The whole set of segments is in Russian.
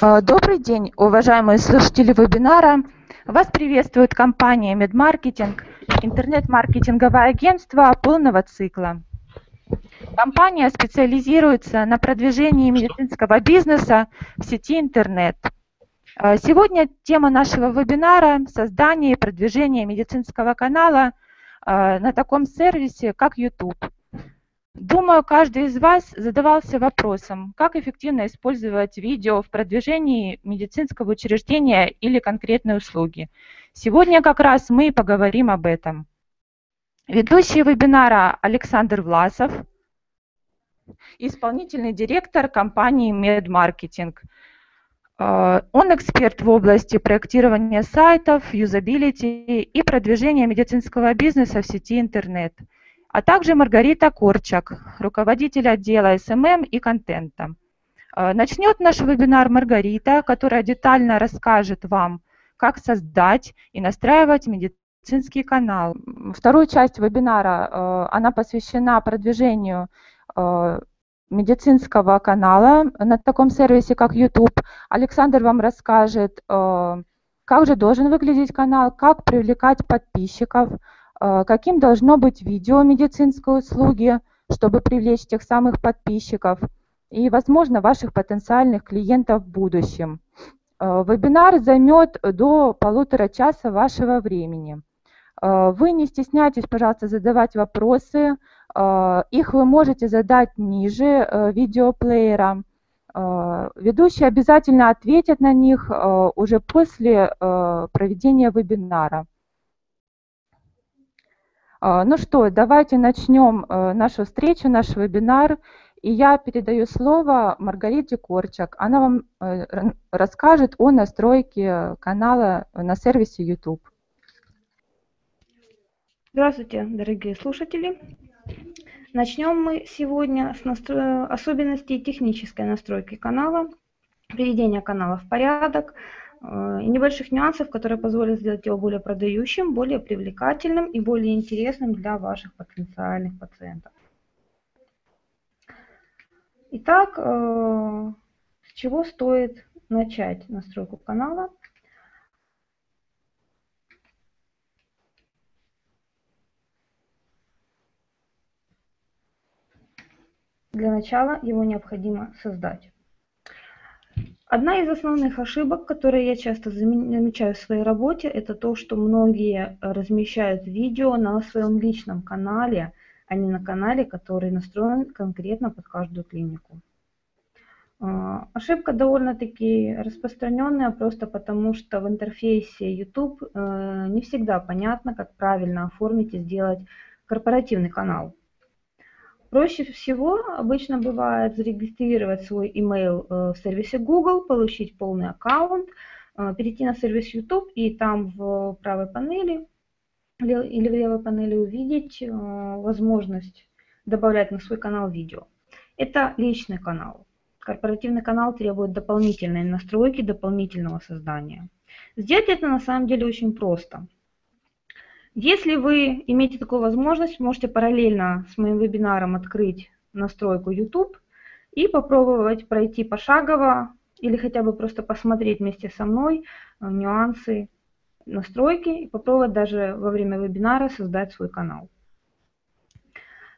А, добрый день, уважаемые слушатели вебинара. Вас приветствует компания MedMarketing, интернет-маркетинговое агентство полного цикла. Компания специализируется на продвижении медицинского бизнеса в сети интернет. А, сегодня тема нашего вебинара – создание и продвижение медицинского канала а, на таком сервисе, как YouTube. Думаю, каждый из вас задавался вопросом, как эффективно использовать видео в продвижении медицинского учреждения или конкретной услуги. Сегодня как раз мы и поговорим об этом. Ведущий вебинара Александр Власов, исполнительный директор компании MedMarketing. Э, он эксперт в области проектирования сайтов, юзабилити и продвижения медицинского бизнеса в сети интернет – а также Маргарита Корчак, руководитель отдела SMM и контента. Э, начнет наш вебинар Маргарита, которая детально расскажет вам, как создать и настраивать медицинский канал. Вторую часть вебинара, э, она посвящена продвижению э, медицинского канала на таком сервисе, как YouTube. Александр вам расскажет, как же должен выглядеть канал, как привлекать подписчиков, а, каким должно быть видео медицинской услуги, чтобы привлечь тех самых подписчиков и, возможно, ваших потенциальных клиентов в будущем. А, вебинар займет до полутора часа вашего времени. А, вы не стесняйтесь, пожалуйста, задавать вопросы. Их вы можете задать ниже видеоплеера. Ведущий обязательно ответит на них уже после проведения вебинара. А, ну что, давайте начнем э, нашу встречу, наш вебинар. И я передаю слово Маргарите Корчак. Она вам э, расскажет о настройке канала на сервисе YouTube. Здравствуйте, дорогие слушатели. Начнем мы сегодня с настро... особенностей технической настройки канала, приведения канала в порядок, и небольших нюансов, которые позволят сделать его более продающим, более привлекательным и более интересным для ваших потенциальных пациентов. Итак, э, с чего стоит начать настройку канала? Для начала его необходимо создать. Одна из основных ошибок, которые я часто замечаю в своей работе, это то, что многие размещают видео на своем личном канале, а не на канале, который настроен конкретно под каждую клинику. А, ошибка довольно-таки распространенная, просто потому что в интерфейсе YouTube э, не всегда понятно, как правильно оформить и сделать корпоративный канал. Проще всего обычно бывает зарегистрировать свой email э, в сервисе Google, получить полный аккаунт, э, перейти на сервис YouTube и там в правой панели или в левой панели увидеть э, возможность добавлять на свой канал видео. Это личный канал. Корпоративный канал требует дополнительной настройки, дополнительного создания. Сделать это на самом деле очень просто. Если вы имеете такую возможность, можете параллельно с моим вебинаром открыть настройку YouTube и попробовать пройти пошагово или хотя бы просто посмотреть вместе со мной э, нюансы настройки и попробовать даже во время вебинара создать свой канал.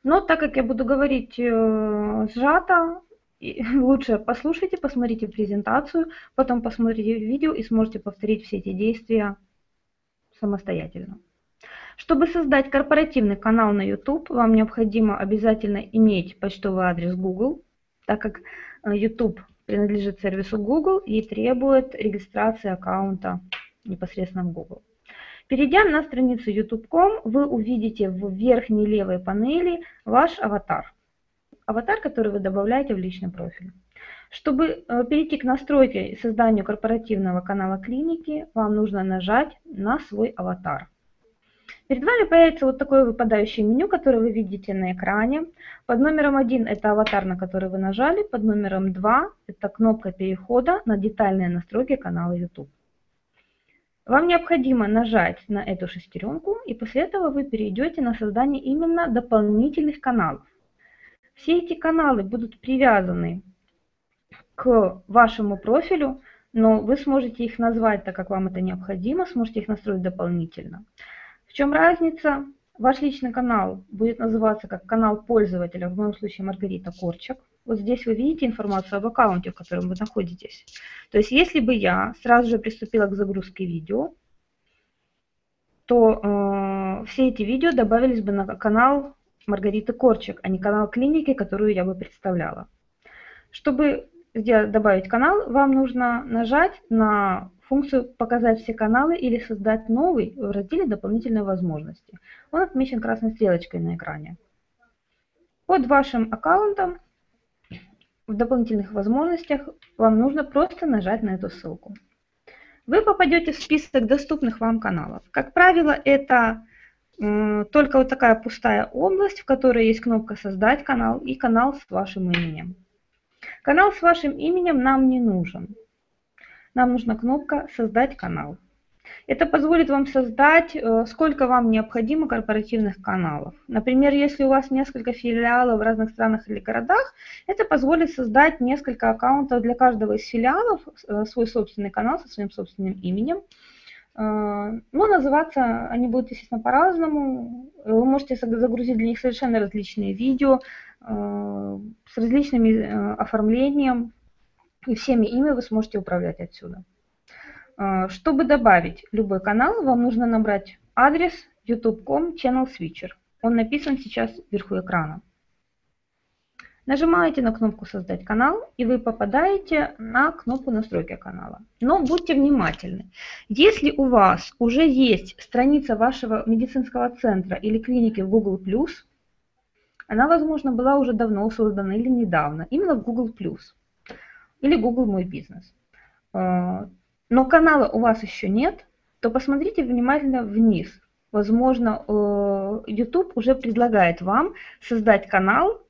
Но так как я буду говорить э, сжато, лучше послушайте, посмотрите презентацию, потом посмотрите видео и сможете повторить все эти действия самостоятельно. Чтобы создать корпоративный канал на YouTube, вам необходимо обязательно иметь почтовый адрес Google, так как э, YouTube принадлежит сервису Google и требует регистрации аккаунта непосредственно в Google. Перейдя на страницу youtube.com, вы увидите в верхней левой панели ваш аватар. Аватар, который вы добавляете в личный профиль. Чтобы э, перейти к настройке и созданию корпоративного канала клиники, вам нужно нажать на свой аватар. Перед вами появится вот такое выпадающее меню, которое вы видите на экране. Под номером 1 это аватар, на который вы нажали. Под номером 2 это кнопка перехода на детальные настройки канала YouTube. Вам необходимо нажать на эту шестеренку, и после этого вы перейдете на создание именно дополнительных каналов. Все эти каналы будут привязаны к вашему профилю, но вы сможете их назвать так, как вам это необходимо, сможете их настроить дополнительно. В чем разница? Ваш личный канал будет называться как канал пользователя, в моем случае Маргарита Корчак. Вот здесь вы видите информацию об аккаунте, в котором вы находитесь. То есть если бы я сразу же приступила к загрузке видео, то э, все эти видео добавились бы на канал Маргариты Корчик, а не канал клиники, которую я бы представляла. Чтобы добавить канал, вам нужно нажать на функцию «Показать все каналы» или «Создать новый» в разделе «Дополнительные возможности». Он отмечен красной стрелочкой на экране. Под вашим аккаунтом в дополнительных возможностях вам нужно просто нажать на эту ссылку. Вы попадете в список доступных вам каналов. Как правило, это только вот такая пустая область, в которой есть кнопка «Создать канал» и канал с вашим именем. Канал с вашим именем нам не нужен. Нам нужна кнопка «Создать канал». Это позволит вам создать, э, сколько вам необходимо корпоративных каналов. Например, если у вас несколько филиалов в разных странах или городах, это позволит создать несколько аккаунтов для каждого из филиалов, э, свой собственный канал со своим собственным именем. Э, Но называться они будут, естественно, по-разному. Вы можете загрузить для них совершенно различные видео с различным оформлением, и всеми ими вы сможете управлять отсюда. А, чтобы добавить любой канал, вам нужно набрать адрес youtube.com channel switcher. Он написан сейчас вверху экрана. Нажимаете на кнопку «Создать канал» и вы попадаете на кнопку «Настройки канала». Но будьте внимательны. Если у вас уже есть страница вашего медицинского центра или клиники в Google+, она, возможно, была уже давно создана или недавно, именно в Google+, или Google Мой бизнес, а, но канала у вас еще нет, то посмотрите внимательно вниз. Возможно, э, YouTube уже предлагает вам создать канал,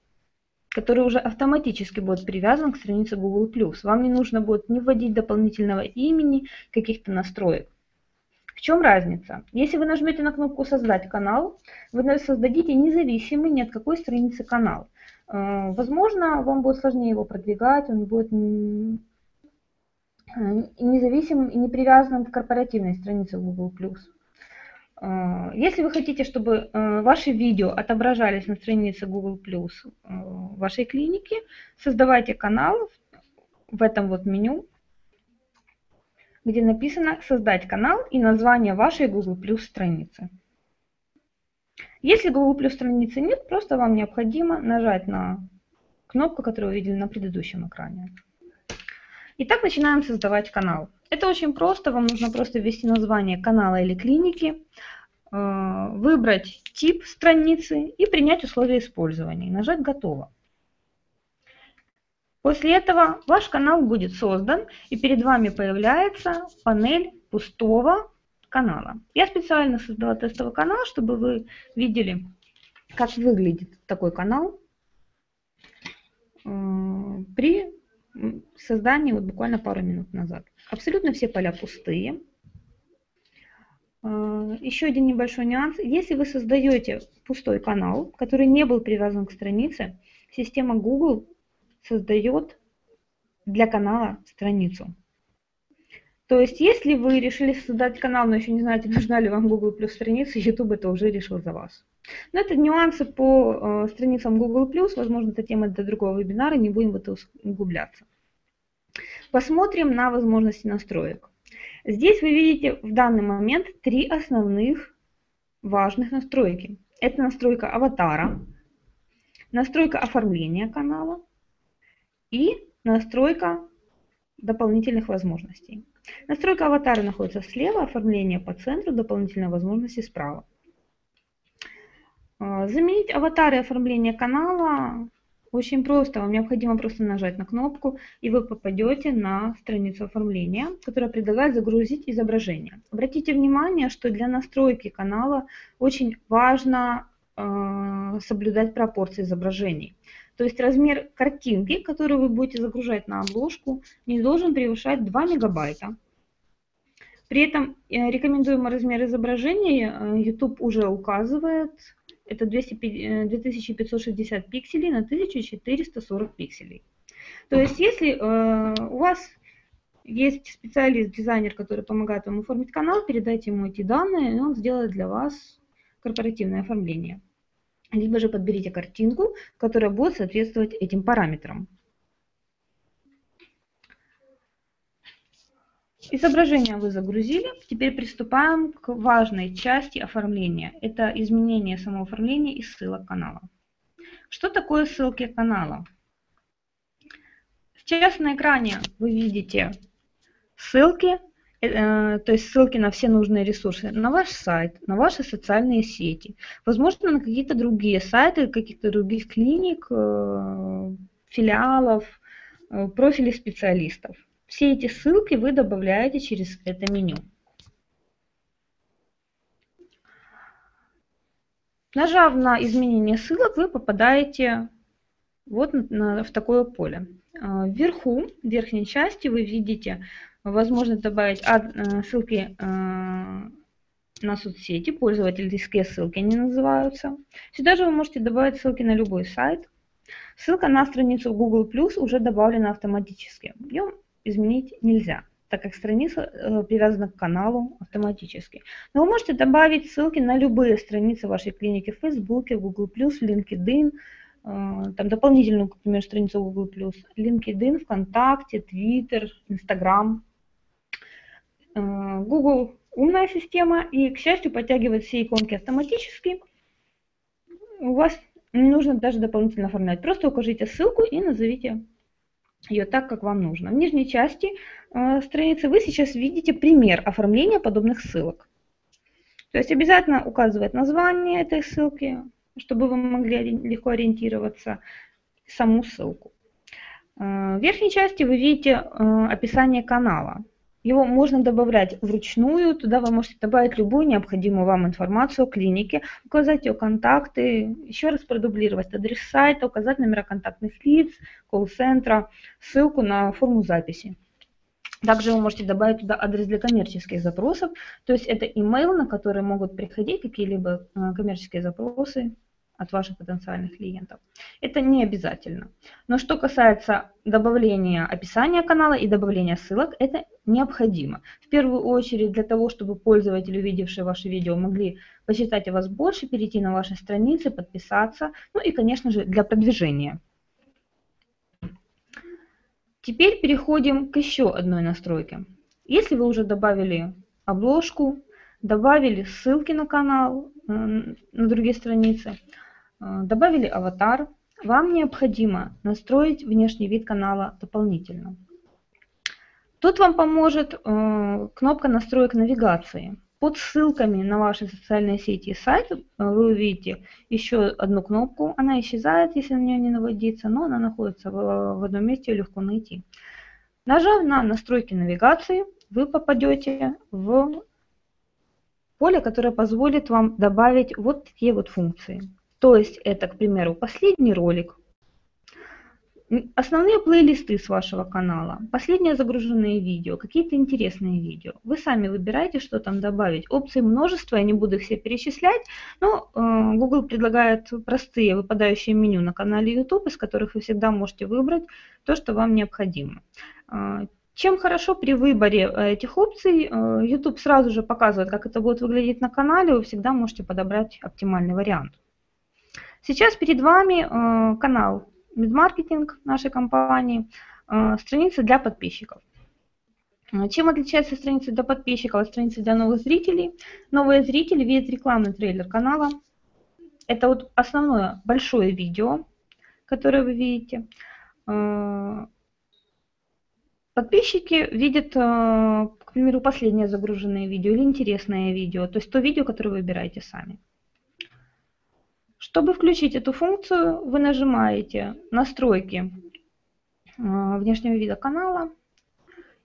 который уже автоматически будет привязан к странице Google+. Вам не нужно будет не вводить дополнительного имени, каких-то настроек. В чем разница? Если вы нажмете на кнопку «Создать канал», вы создадите независимый ни от какой страницы канал. Э, возможно, вам будет сложнее его продвигать, он будет Э, независимым и не привязанным к корпоративной странице Google+. Э, если вы хотите, чтобы ваши видео отображались на странице Google+, вашей клиники, создавайте канал в этом вот меню, где написано «Создать канал» и название вашей Google страницы. Если Google страницы нет, просто вам необходимо нажать на кнопку, которую вы видели на предыдущем экране. Итак, начинаем создавать канал. Это очень просто, вам нужно просто ввести название канала или клиники, э, выбрать тип страницы и принять условия использования. нажать «Готово». После этого ваш канал будет создан и перед вами появляется панель пустого канала. Я специально создала тестовый канал, чтобы вы видели, как выглядит такой канал э, при создании вот буквально пару минут назад. Абсолютно все поля пустые. А, еще один небольшой нюанс. Если вы создаете пустой канал, который не был привязан к странице, система Google создает для канала страницу. То есть, если вы решили создать канал, но еще не знаете, нужна ли вам Google Plus страница, YouTube это уже решил за вас. Но это нюансы по э, страницам Google+, возможно, это тема для другого вебинара, не будем в это углубляться. Посмотрим на возможности настроек. Здесь вы видите в данный момент три основных важных настройки. Это настройка аватара, настройка оформления канала и настройка дополнительных возможностей. Настройка аватара находится слева, оформление по центру, дополнительные возможности справа. А, заменить аватар и оформление канала очень просто. Вам необходимо просто нажать на кнопку, и вы попадете на страницу оформления, которая предлагает загрузить изображение. Обратите внимание, что для настройки канала очень важно э, соблюдать пропорции изображений. То есть размер картинки, которую вы будете загружать на обложку, не должен превышать 2 мегабайта. При этом э, рекомендуемый размер изображения э, YouTube уже указывает это 200, 2560 э, пикселей на 1440 пикселей. То есть если у вас есть специалист, дизайнер, который помогает вам оформить канал, передайте ему эти данные, и он сделает для вас корпоративное оформление. Либо же подберите картинку, которая будет соответствовать этим параметрам. Изображение вы загрузили. Теперь приступаем к важной части оформления. Это изменение самооформления и ссылок канала. Что такое ссылки канала? Сейчас на экране вы видите ссылки, то есть ссылки на все нужные ресурсы, на ваш сайт, на ваши социальные сети, возможно, на какие-то другие сайты, каких-то других клиник, э, филиалов, э, профилей специалистов. Все эти ссылки вы добавляете через это меню. Нажав на изменение ссылок, вы попадаете вот на, в такое поле. Вверху, в верхней части вы видите возможность добавить э, ссылки э, на соцсети, пользовательские ссылки они называются. Сюда же вы можете добавить ссылки на любой сайт. Ссылка на страницу Google Plus уже добавлена автоматически. Ее изменить нельзя, так как страница э, привязана к каналу автоматически. Но вы можете добавить ссылки на любые страницы вашей клиники в Facebook, Google Plus, LinkedIn, там дополнительную, например, страницу Google+, LinkedIn, ВКонтакте, Twitter, Instagram. Э, Google умная система и, к счастью, подтягивает все иконки автоматически. У вас не нужно даже дополнительно оформлять. Просто укажите ссылку и назовите ее так, как вам нужно. В нижней части э, страницы вы сейчас видите пример оформления подобных ссылок. То есть обязательно указывать название этой ссылки, чтобы вы могли легко ориентироваться, саму ссылку. Э, в верхней части вы видите э, описание канала. Его можно добавлять вручную, туда вы можете добавить любую необходимую вам информацию о клинике, указать ее контакты, еще раз продублировать адрес сайта, указать номера контактных лиц, колл-центра, ссылку на форму записи. Также вы можете добавить туда адрес для коммерческих запросов, то есть это email, на который могут приходить какие-либо э, коммерческие запросы от ваших потенциальных клиентов. Это не обязательно. Но что касается добавления описания канала и добавления ссылок, это необходимо. В первую очередь для того, чтобы пользователи, увидевшие ваше видео, могли почитать о вас больше, перейти на ваши страницы, подписаться. Ну и, конечно же, для продвижения. Теперь переходим к еще одной настройке. Если вы уже добавили обложку, добавили ссылки на канал, на другие страницы, добавили аватар, вам необходимо настроить внешний вид канала дополнительно. Тут вам поможет э, кнопка настроек навигации. Под ссылками на ваши социальные сети и сайты э, вы увидите еще одну кнопку. Она исчезает, если на нее не наводиться, но она находится в одном месте, ее легко найти. Нажав на настройки навигации, вы попадете в поле, которое позволит вам добавить вот такие вот функции. То есть это, к примеру, последний ролик, основные плейлисты с вашего канала, последние загруженные видео, какие-то интересные видео. Вы сами выбираете, что там добавить. Опций множество, я не буду их все перечислять, но э, Google предлагает простые выпадающие меню на канале YouTube, из которых вы всегда можете выбрать то, что вам необходимо. Э, чем хорошо при выборе э, этих опций, э, YouTube сразу же показывает, как это будет выглядеть на канале, вы всегда можете подобрать оптимальный вариант. Сейчас перед вами э, канал Медмаркетинг нашей компании, э, страница для подписчиков. Э, чем отличается страница для подписчиков от страницы для новых зрителей? Новые зрители видят рекламный трейлер канала. Это вот основное большое видео, которое вы видите. Подписчики видят, к примеру, последнее загруженное видео или интересное видео, то есть то видео, которое вы выбираете сами. Чтобы включить эту функцию, вы нажимаете «Настройки э, внешнего вида канала»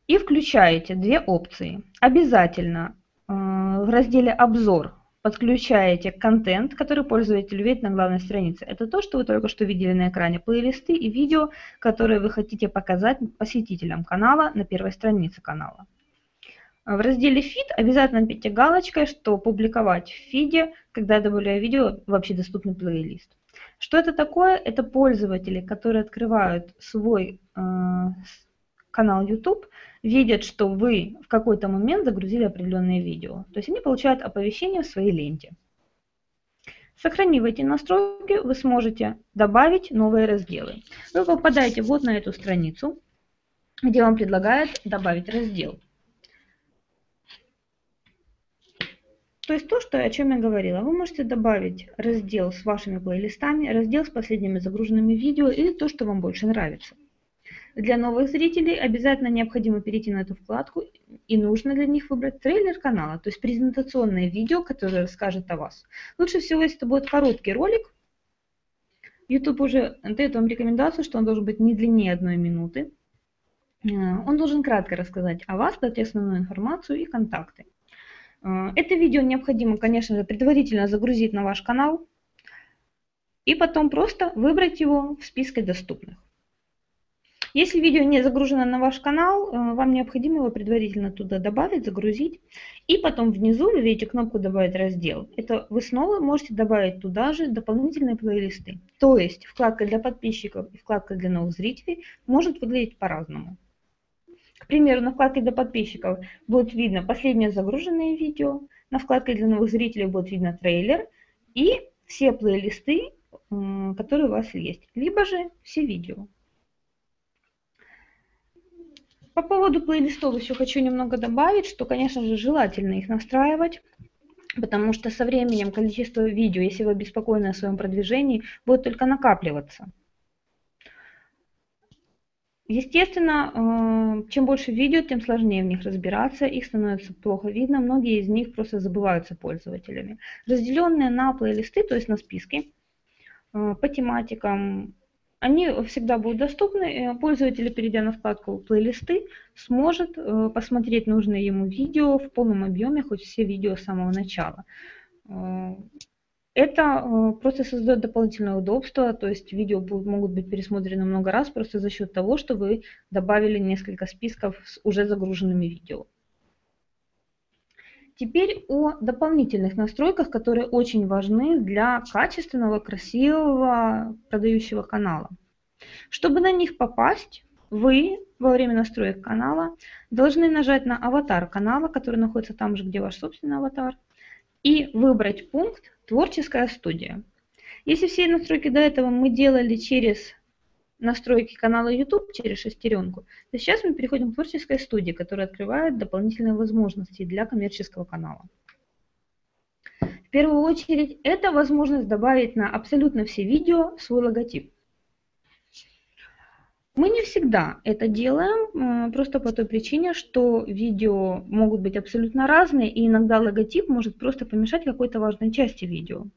и включаете две опции. Обязательно э, в разделе «Обзор» подключаете контент, который пользователь видит на главной странице. Это то, что вы только что видели на экране, плейлисты и видео, которые вы хотите показать посетителям канала на первой странице канала. В разделе «Фид» обязательно пейте галочкой, что публиковать в фиде, когда добавляю видео в общедоступный плейлист. Что это такое? Это пользователи, которые открывают свой э, канал YouTube, видят, что вы в какой-то момент загрузили определенное видео. То есть они получают оповещение в своей ленте. Сохранив эти настройки, вы сможете добавить новые разделы. Вы попадаете вот на эту страницу, где вам предлагают добавить раздел. То есть то, что, о чем я говорила, вы можете добавить раздел с вашими плейлистами, раздел с последними загруженными видео или то, что вам больше нравится. Для новых зрителей обязательно необходимо перейти на эту вкладку и нужно для них выбрать трейлер канала, то есть презентационное видео, которое расскажет о вас. Лучше всего, если это будет короткий ролик. YouTube уже дает вам рекомендацию, что он должен быть не длиннее одной минуты. Э, он должен кратко рассказать о вас, дать основную информацию и контакты. Э, это видео необходимо, конечно же, предварительно загрузить на ваш канал и потом просто выбрать его в списке доступных. Если видео не загружено на ваш канал, э, вам необходимо его предварительно туда добавить, загрузить. И потом внизу вы видите кнопку «Добавить раздел». Это вы снова можете добавить туда же дополнительные плейлисты. То есть вкладка для подписчиков и вкладка для новых зрителей может выглядеть по-разному. К примеру, на вкладке для подписчиков будет видно последнее загруженное видео, на вкладке для новых зрителей будет видно трейлер и все плейлисты, которые у вас есть, либо же все видео. По поводу плейлистов еще хочу немного добавить, что, конечно же, желательно их настраивать, потому что со временем количество видео, если вы обеспокоены о своем продвижении, будет только накапливаться. Естественно, э, чем больше видео, тем сложнее в них разбираться, их становится плохо видно, многие из них просто забываются пользователями. Разделенные на плейлисты, то есть на списки, э, по тематикам, они всегда будут доступны. Пользователь, перейдя на вкладку «Плейлисты», сможет э, посмотреть нужное ему видео в полном объеме, хоть все видео с самого начала. Это э, просто создает дополнительное удобство, то есть видео могут быть пересмотрены много раз просто за счет того, что вы добавили несколько списков с уже загруженными видео. Теперь о дополнительных настройках, которые очень важны для качественного, красивого продающего канала. Чтобы на них попасть, вы во время настроек канала должны нажать на аватар канала, который находится там же, где ваш собственный аватар, и выбрать пункт «Творческая студия». Если все настройки до этого мы делали через настройки канала YouTube через шестеренку, то сейчас мы переходим к творческой студии, которая открывает дополнительные возможности для коммерческого канала. В первую очередь, это возможность добавить на абсолютно все видео свой логотип. Мы не всегда это делаем, просто по той причине, что видео могут быть абсолютно разные, и иногда логотип может просто помешать какой-то важной части видео.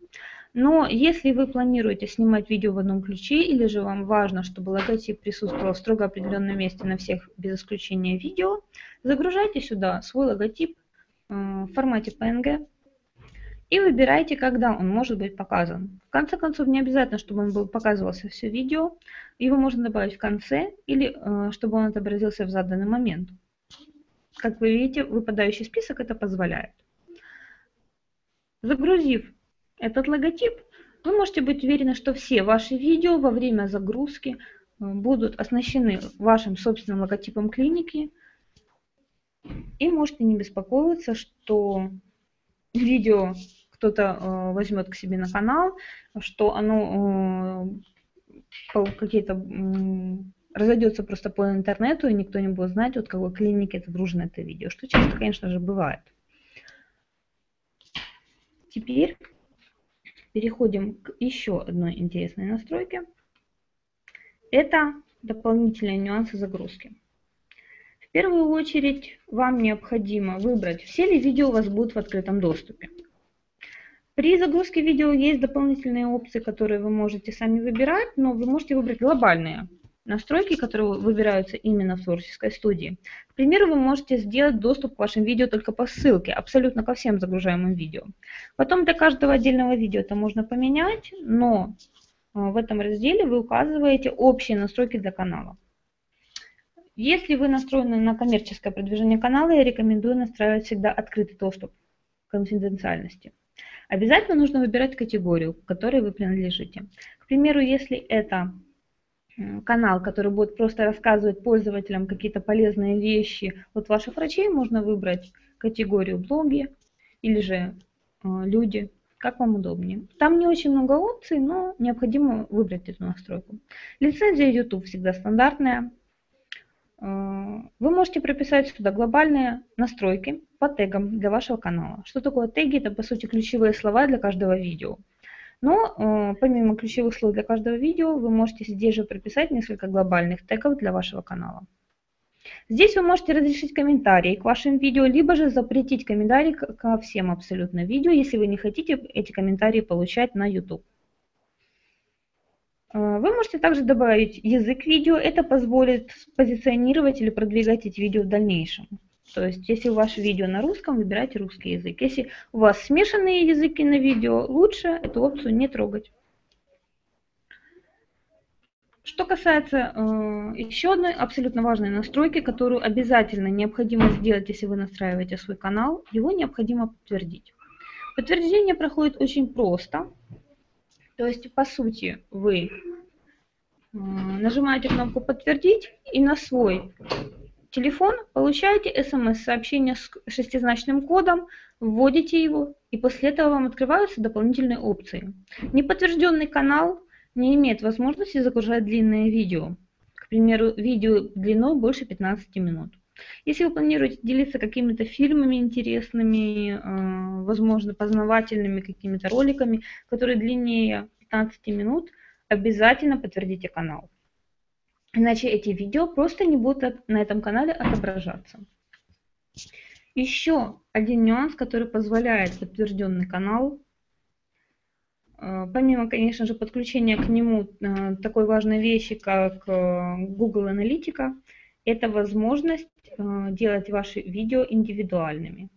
Но если вы планируете снимать видео в одном ключе, или же вам важно, чтобы логотип присутствовал в строго определенном месте на всех без исключения видео, загружайте сюда свой логотип э, в формате PNG и выбирайте, когда он может быть показан. В конце концов, не обязательно, чтобы он был показывался все видео, его можно добавить в конце или э, чтобы он отобразился в заданный момент. Как вы видите, выпадающий список это позволяет. Загрузив этот логотип, вы можете быть уверены, что все ваши видео во время загрузки э, будут оснащены вашим собственным логотипом клиники. И можете не беспокоиться, что видео кто-то э, возьмет к себе на канал, что оно э, какие-то э, разойдется просто по интернету, и никто не будет знать, от какой клиники это загружено это видео, что часто, конечно же, бывает. Теперь переходим к еще одной интересной настройке. Это дополнительные нюансы загрузки. В первую очередь вам необходимо выбрать, все ли видео у вас будут в открытом доступе. При загрузке видео есть дополнительные опции, которые вы можете сами выбирать, но вы можете выбрать глобальные настройки, которые выбираются именно в творческой студии. К примеру, вы можете сделать доступ к вашим видео только по ссылке, абсолютно ко всем загружаемым видео. Потом для каждого отдельного видео это можно поменять, но э, в этом разделе вы указываете общие настройки для канала. Если вы настроены на коммерческое продвижение канала, я рекомендую настраивать всегда открытый доступ к конфиденциальности. Обязательно нужно выбирать категорию, к которой вы принадлежите. К примеру, если это канал, который будет просто рассказывать пользователям какие-то полезные вещи от ваших врачей, можно выбрать категорию блоги или же э, люди, как вам удобнее. Там не очень много опций, но необходимо выбрать эту настройку. Лицензия YouTube всегда стандартная. Э, вы можете прописать сюда глобальные настройки по тегам для вашего канала. Что такое теги? Это по сути ключевые слова для каждого видео. Но э, помимо ключевых слов для каждого видео, вы можете здесь же прописать несколько глобальных тегов для вашего канала. Здесь вы можете разрешить комментарии к вашим видео, либо же запретить комментарии ко всем абсолютно видео, если вы не хотите эти комментарии получать на YouTube. Э, вы можете также добавить язык видео, это позволит позиционировать или продвигать эти видео в дальнейшем. То есть, если ваше видео на русском, выбирайте русский язык. Если у вас смешанные языки на видео, лучше эту опцию не трогать. Что касается э, еще одной абсолютно важной настройки, которую обязательно необходимо сделать, если вы настраиваете свой канал, его необходимо подтвердить. Подтверждение проходит очень просто. То есть, по сути, вы нажимаете кнопку «Подтвердить» и на свой телефон, получаете смс-сообщение с шестизначным кодом, вводите его, и после этого вам открываются дополнительные опции. Неподтвержденный канал не имеет возможности загружать длинные видео. К примеру, видео длиной больше 15 минут. Если вы планируете делиться какими-то фильмами интересными, э, возможно, познавательными какими-то роликами, которые длиннее 15 минут, обязательно подтвердите канал. Иначе эти видео просто не будут на этом канале отображаться. Еще один нюанс, который позволяет подтвержденный канал, э, помимо, конечно же, подключения к нему э, такой важной вещи, как Google Аналитика, это возможность делать ваши видео индивидуальными.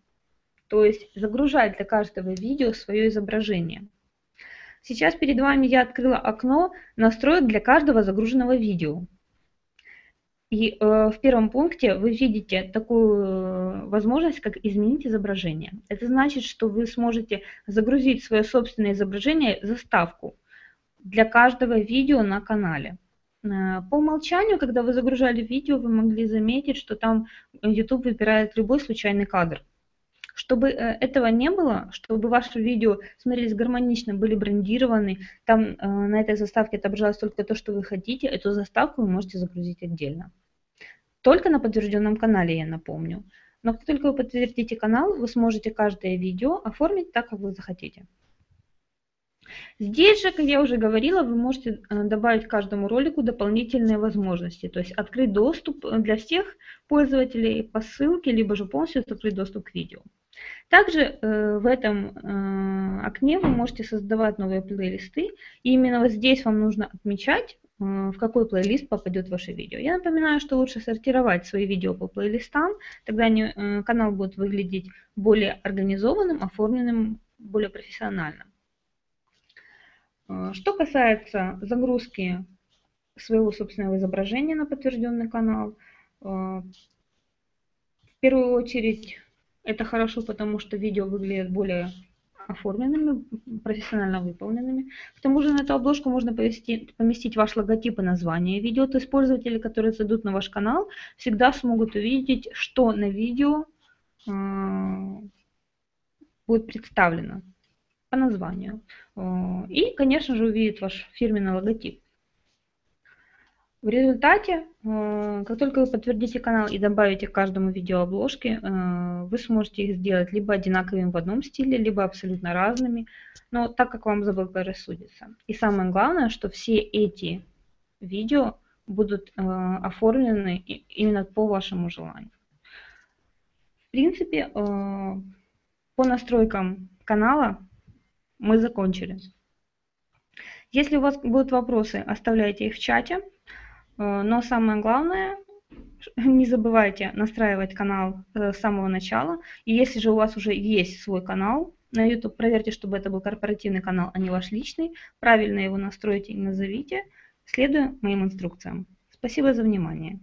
То есть загружать для каждого видео свое изображение. Сейчас перед вами я открыла окно настроек для каждого загруженного видео. И э, в первом пункте вы видите такую э, возможность, как изменить изображение. Это значит, что вы сможете загрузить свое собственное изображение, заставку для каждого видео на канале. Э, по умолчанию, когда вы загружали видео, вы могли заметить, что там YouTube выбирает любой случайный кадр. Чтобы э, этого не было, чтобы ваши видео смотрелись гармонично, были брендированы, там э, на этой заставке отображалось только то, что вы хотите, эту заставку вы можете загрузить отдельно. Только на подтвержденном канале, я напомню. Но как только вы подтвердите канал, вы сможете каждое видео оформить так, как вы захотите. Здесь же, как я уже говорила, вы можете э, добавить каждому ролику дополнительные возможности, то есть открыть доступ для всех пользователей по ссылке, либо же полностью открыть доступ к видео. Также э, в этом э, окне вы можете создавать новые плейлисты. И именно вот здесь вам нужно отмечать, э, в какой плейлист попадет ваше видео. Я напоминаю, что лучше сортировать свои видео по плейлистам, тогда они, э, канал будет выглядеть более организованным, оформленным, более профессиональным. Что касается загрузки своего собственного изображения на подтвержденный канал, э, в первую очередь это хорошо, потому что видео выглядит более оформленными, профессионально выполненными. К тому же на эту обложку можно поместить, поместить ваш логотип и название видео. То есть пользователи, которые зайдут на ваш канал, всегда смогут увидеть, что на видео э, будет представлено по названию. Э, и, конечно же, увидит ваш фирменный логотип. В результате, э, как только вы подтвердите канал и добавите к каждому видео обложки, э, вы сможете их сделать либо одинаковыми в одном стиле, либо абсолютно разными, но так, как вам заблагорассудится. И самое главное, что все эти видео будут оформлены именно по вашему желанию. В принципе, по настройкам канала мы закончили. Если у вас будут вопросы, оставляйте их в чате. Э, но самое главное, не забывайте настраивать канал э, с самого начала. И если же у вас уже есть свой канал на YouTube, проверьте, чтобы это был корпоративный канал, а не ваш личный. Правильно его настройте и назовите, следуя моим инструкциям. Спасибо за внимание.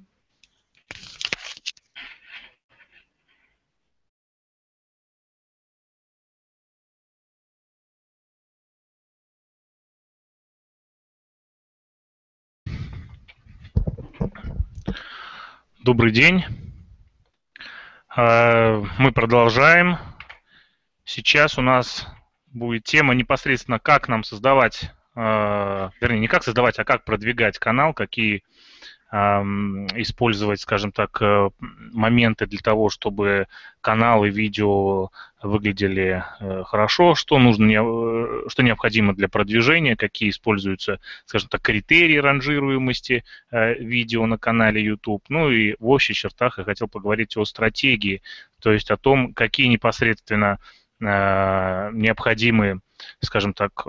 Добрый день. Э, мы продолжаем. Сейчас у нас будет тема непосредственно, как нам создавать, э, вернее, не как создавать, а как продвигать канал, какие использовать, скажем так, э, моменты для того, чтобы каналы, видео выглядели э, хорошо, что нужно, э, что необходимо для продвижения, какие используются, скажем так, критерии ранжируемости видео на канале YouTube. Ну и в общих чертах я хотел поговорить о стратегии, то есть о том, какие непосредственно необходимые, скажем так,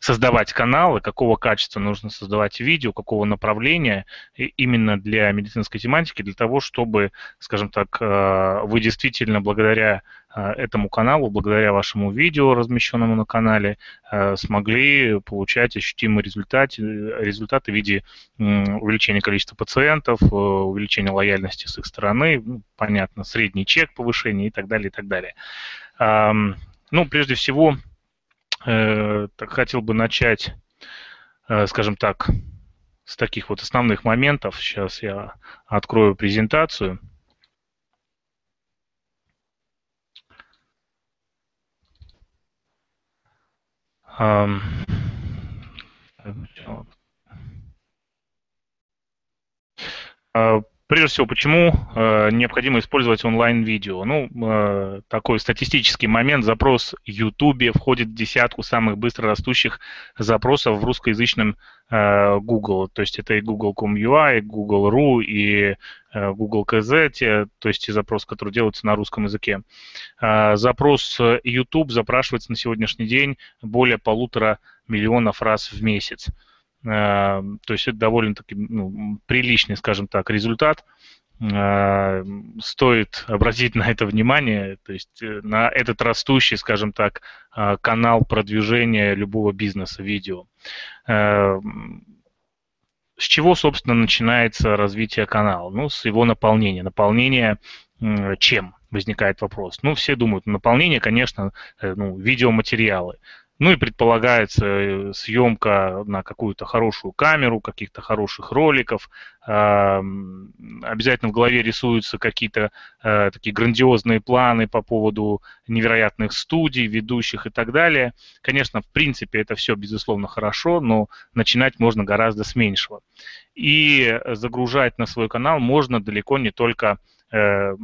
создавать каналы, какого качества нужно создавать видео, какого направления именно для медицинской тематики, для того, чтобы, скажем так, э, вы действительно благодаря э, этому каналу, благодаря вашему видео, размещенному на канале, э, смогли получать ощутимые результаты, результаты в виде увеличения количества пациентов, увеличения лояльности с их стороны, ну, понятно, средний чек повышения и так далее, и так далее. Ну, прежде всего, Э, так хотел бы начать, э, скажем так, с таких вот основных моментов. Сейчас я открою презентацию. Um, Прежде всего, почему э, необходимо использовать онлайн-видео? Ну, э, такой статистический момент. Запрос YouTube входит в десятку самых быстро растущих запросов в русскоязычном э, Google. То есть это и Google.com.ua, и Google.ru, и э, Google KZ, то есть те запросы, которые делаются на русском языке. Э, запрос YouTube запрашивается на сегодняшний день более полутора миллионов раз в месяц. Э, то есть это довольно-таки ну, приличный, скажем так, результат. Э, стоит обратить на это внимание, то есть э, на этот растущий, скажем так, канал продвижения любого бизнеса видео. С чего, собственно, начинается развитие канала? Ну, с его наполнения. Наполнение чем? возникает вопрос. Ну, все думают, наполнение, конечно, ну, видеоматериалы. Ну и предполагается э, съемка на какую-то хорошую камеру, каких-то хороших роликов. Обязательно в голове рисуются какие-то э, такие грандиозные планы по поводу невероятных студий, ведущих и так далее. Конечно, в принципе, это все, безусловно, хорошо, но начинать можно гораздо с меньшего. И загружать на свой канал можно далеко не только э,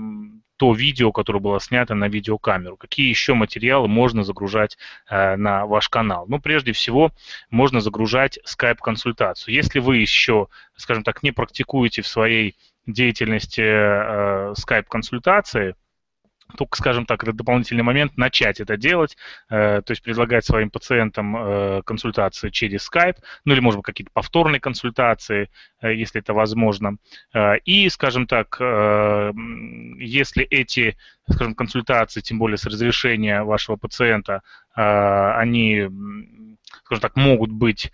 то видео, которое было снято на видеокамеру. Какие еще материалы можно загружать э, на ваш канал? Ну, прежде всего, можно загружать скайп-консультацию. Если вы еще, скажем так, не практикуете в своей деятельности э, скайп-консультации, только, скажем так, это дополнительный момент, начать это делать, э, то есть предлагать своим пациентам э, консультации через Skype, ну или, может быть, какие-то повторные консультации, э, если это возможно. И, скажем так, если эти, скажем, консультации, тем более с разрешения вашего пациента, они, скажем так, могут быть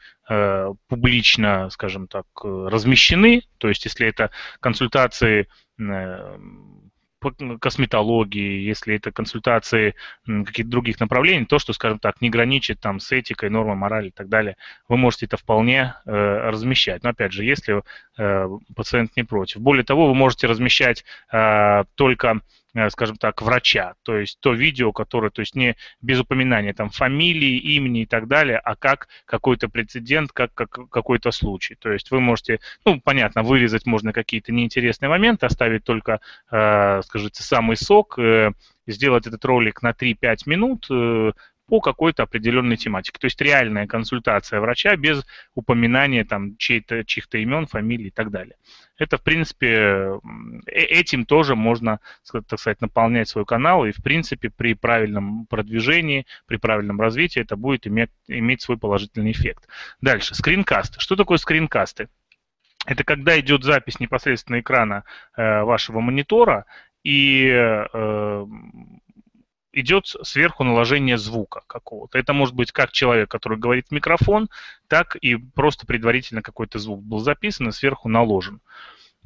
публично, скажем так, размещены, то есть если это консультации по косметологии, если это консультации каких-то других направлений, то, что, скажем так, не граничит там с этикой, нормой, морали и так далее, вы можете это вполне э, размещать. Но опять же, если э, пациент не против. Более того, вы можете размещать э, только скажем так, врача, то есть то видео, которое, то есть не без упоминания там фамилии, имени и так далее, а как какой-то прецедент, как, как какой-то случай. То есть вы можете, ну, понятно, вырезать можно какие-то неинтересные моменты, оставить только, э, скажите, самый сок, э, сделать этот ролик на 3-5 минут, э, по какой-то определенной тематике. То есть реальная консультация врача без упоминания там чьих-то, чьих-то имен, фамилий и так далее. Это, в принципе, э, этим тоже можно, так сказать, наполнять свой канал, и, в принципе, при правильном продвижении, при правильном развитии это будет иметь, иметь свой положительный эффект. Дальше, скринкасты. Что такое скринкасты? Это когда идет запись непосредственно экрана э, вашего монитора, и э, идет сверху наложение звука какого-то. Это может быть как человек, который говорит в микрофон, так и просто предварительно какой-то звук был записан и сверху наложен.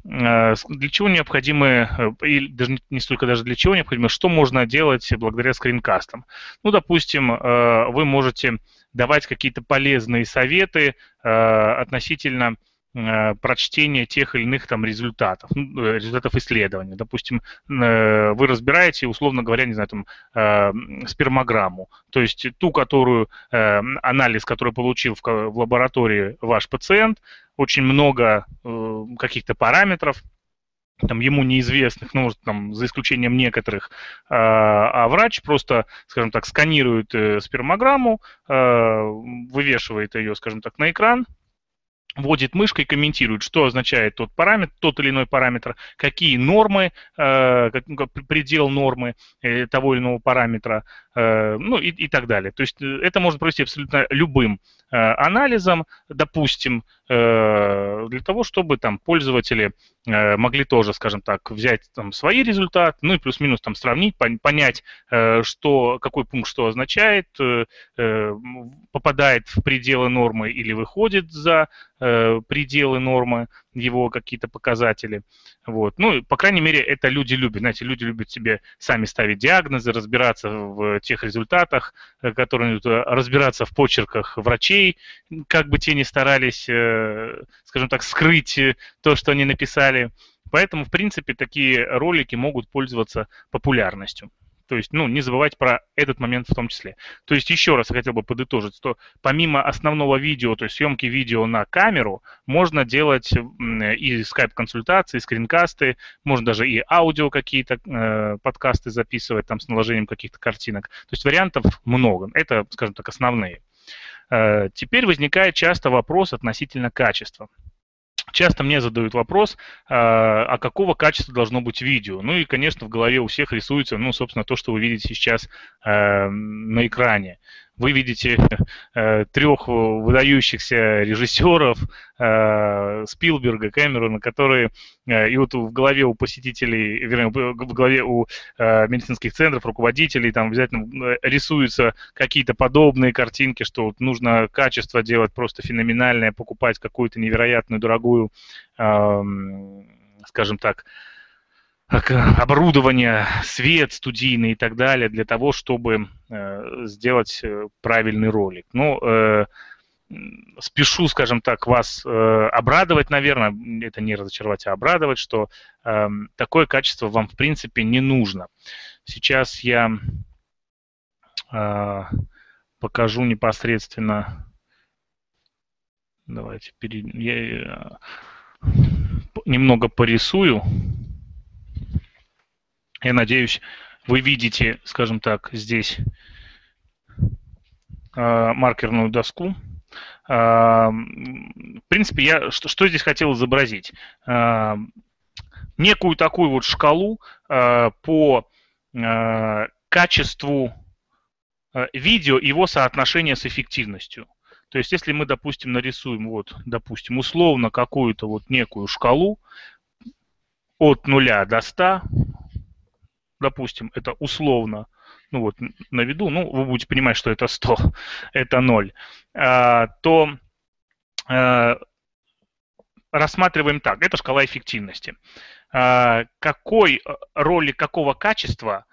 Э, для чего необходимы, э, или даже не столько даже для чего необходимо, что можно делать благодаря скринкастам? Ну, допустим, э, вы можете давать какие-то полезные советы относительно прочтения тех или иных там результатов, ну, э, результатов исследования. Допустим, э, вы разбираете, условно говоря, не знаю, там, спермограмму, то есть ту, которую, анализ, который получил в, лаборатории ваш пациент, очень много каких-то параметров, там, ему неизвестных, ну, может, там, за исключением некоторых, а, врач просто, скажем так, сканирует э, спермограмму, э, вывешивает ее, скажем так, на экран, вводит мышкой, комментирует, что означает тот параметр, тот или иной параметр, какие нормы, э, ну, предел нормы э, того или иного параметра, э, ну и, и так далее. То есть э, это можно провести абсолютно любым э, анализом, допустим, э, для того, чтобы там пользователи могли тоже, скажем так, взять там свои результаты, ну и плюс-минус там сравнить, понять, э, что, какой пункт что означает, э, попадает в пределы нормы или выходит за пределы нормы, его какие-то показатели. Вот. Ну, по крайней мере, это люди любят. Знаете, люди любят себе сами ставить диагнозы, разбираться в тех результатах, которые разбираться в почерках врачей, как бы те ни старались, скажем так, скрыть то, что они написали. Поэтому, в принципе, такие ролики могут пользоваться популярностью. То есть, ну, не забывать про этот момент в том числе. То есть, еще раз я хотел бы подытожить, что помимо основного видео, то есть съемки видео на камеру, можно делать и скайп-консультации, скринкасты, можно даже и аудио какие-то э, подкасты записывать там с наложением каких-то картинок. То есть вариантов много. Это, скажем так, основные. Э, теперь возникает часто вопрос относительно качества. Часто мне задают вопрос, а, а какого качества должно быть видео? Ну и, конечно, в голове у всех рисуется, ну, собственно, то, что вы видите сейчас э, на экране вы видите э, трех выдающихся режиссеров, э, Спилберга, Кэмерона, которые э, и вот в голове у посетителей, вернее, в голове у э, медицинских центров, руководителей, там обязательно э, рисуются какие-то подобные картинки, что вот нужно качество делать просто феноменальное, покупать какую-то невероятную дорогую, э, скажем так, оборудование, свет студийный и так далее для того, чтобы э, сделать э, правильный ролик. Ну, э, спешу, скажем так, вас э, обрадовать, наверное, это не разочаровать, а обрадовать, что э, такое качество вам, в принципе, не нужно. Сейчас я э, покажу непосредственно, давайте, перед... я э, немного порисую. Я надеюсь, вы видите, скажем так, здесь э, маркерную доску. Э, в принципе, я что, что здесь хотел изобразить? Э, некую такую вот шкалу по качеству видео, его соотношение с эффективностью. То есть, если мы, допустим, нарисуем, вот, допустим, условно какую-то вот некую шкалу от 0 до 100, допустим, это условно, ну вот на виду, ну вы будете понимать, что это 100, это 0, а, то а, рассматриваем так, это шкала эффективности. А, какой ролик какого качества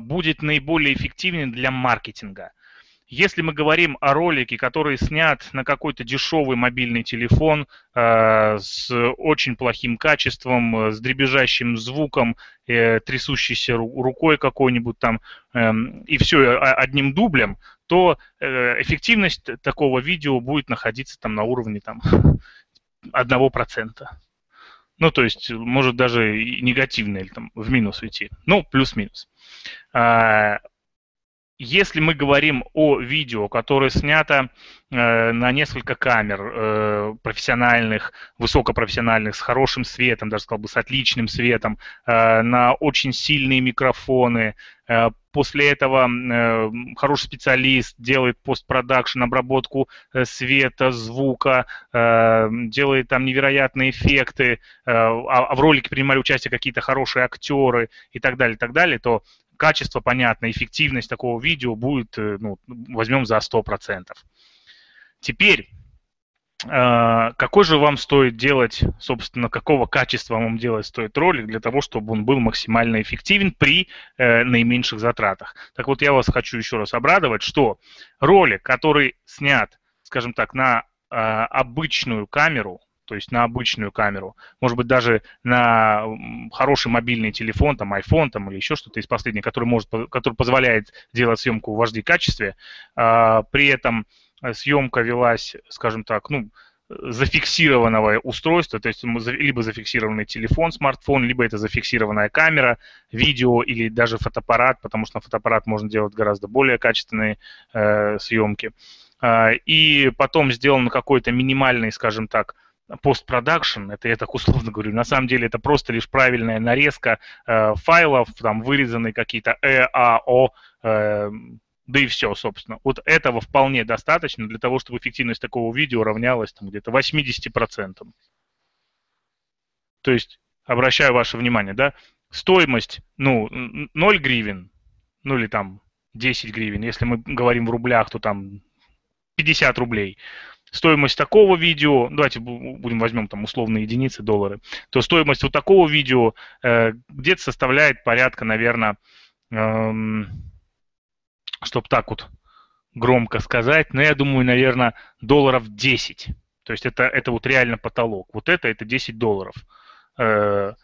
будет наиболее эффективен для маркетинга? Если мы говорим о ролике, который снят на какой-то дешевый мобильный телефон э, с очень плохим качеством, э, с дребезжащим звуком, э, трясущейся рукой какой-нибудь там, э, и все одним дублем, то э, эффективность такого видео будет находиться там на уровне там, 1%. Ну, то есть, может даже негативно или там в минус уйти. Ну, плюс-минус. А, если мы говорим о видео, которое снято э, на несколько камер э, профессиональных, высокопрофессиональных, с хорошим светом, даже сказал бы с отличным светом, э, на очень сильные микрофоны, э, после этого э, хороший специалист делает постпродакшн, обработку э, света, звука, э, делает там невероятные эффекты, э, а, а в ролике принимали участие какие-то хорошие актеры и так далее, и так далее, то качество понятно, эффективность такого видео будет, э, ну, возьмем за 100%. Теперь, э, какой же вам стоит делать, собственно, какого качества вам делать стоит ролик для того, чтобы он был максимально эффективен при э, наименьших затратах? Так вот, я вас хочу еще раз обрадовать, что ролик, который снят, скажем так, на обычную камеру, то есть на обычную камеру, может быть, даже на хороший мобильный телефон, там, iPhone там, или еще что-то из последних, который, может, который позволяет делать съемку в HD качестве. А, при этом съемка велась, скажем так, ну, зафиксированного устройства, то есть либо зафиксированный телефон, смартфон, либо это зафиксированная камера, видео или даже фотоаппарат, потому что на фотоаппарат можно делать гораздо более качественные э, съемки. Э, и потом сделан какой-то минимальный, скажем так, постпродакшн, это я так условно говорю, на самом деле это просто лишь правильная нарезка э, файлов, там вырезаны какие-то э, а, о, э, да и все, собственно. Вот этого вполне достаточно для того, чтобы эффективность такого видео равнялась там, где-то 80%. То есть, обращаю ваше внимание, да, стоимость, ну, 0 гривен, ну или там 10 гривен, если мы говорим в рублях, то там 50 рублей. Стоимость такого видео, давайте будем возьмем там условные единицы, доллары, то стоимость вот такого видео э, где-то составляет порядка, наверное, эм, чтобы так вот громко сказать, но я думаю, наверное, долларов 10. То есть это, это вот реально потолок. Вот это, это 10 долларов. Э,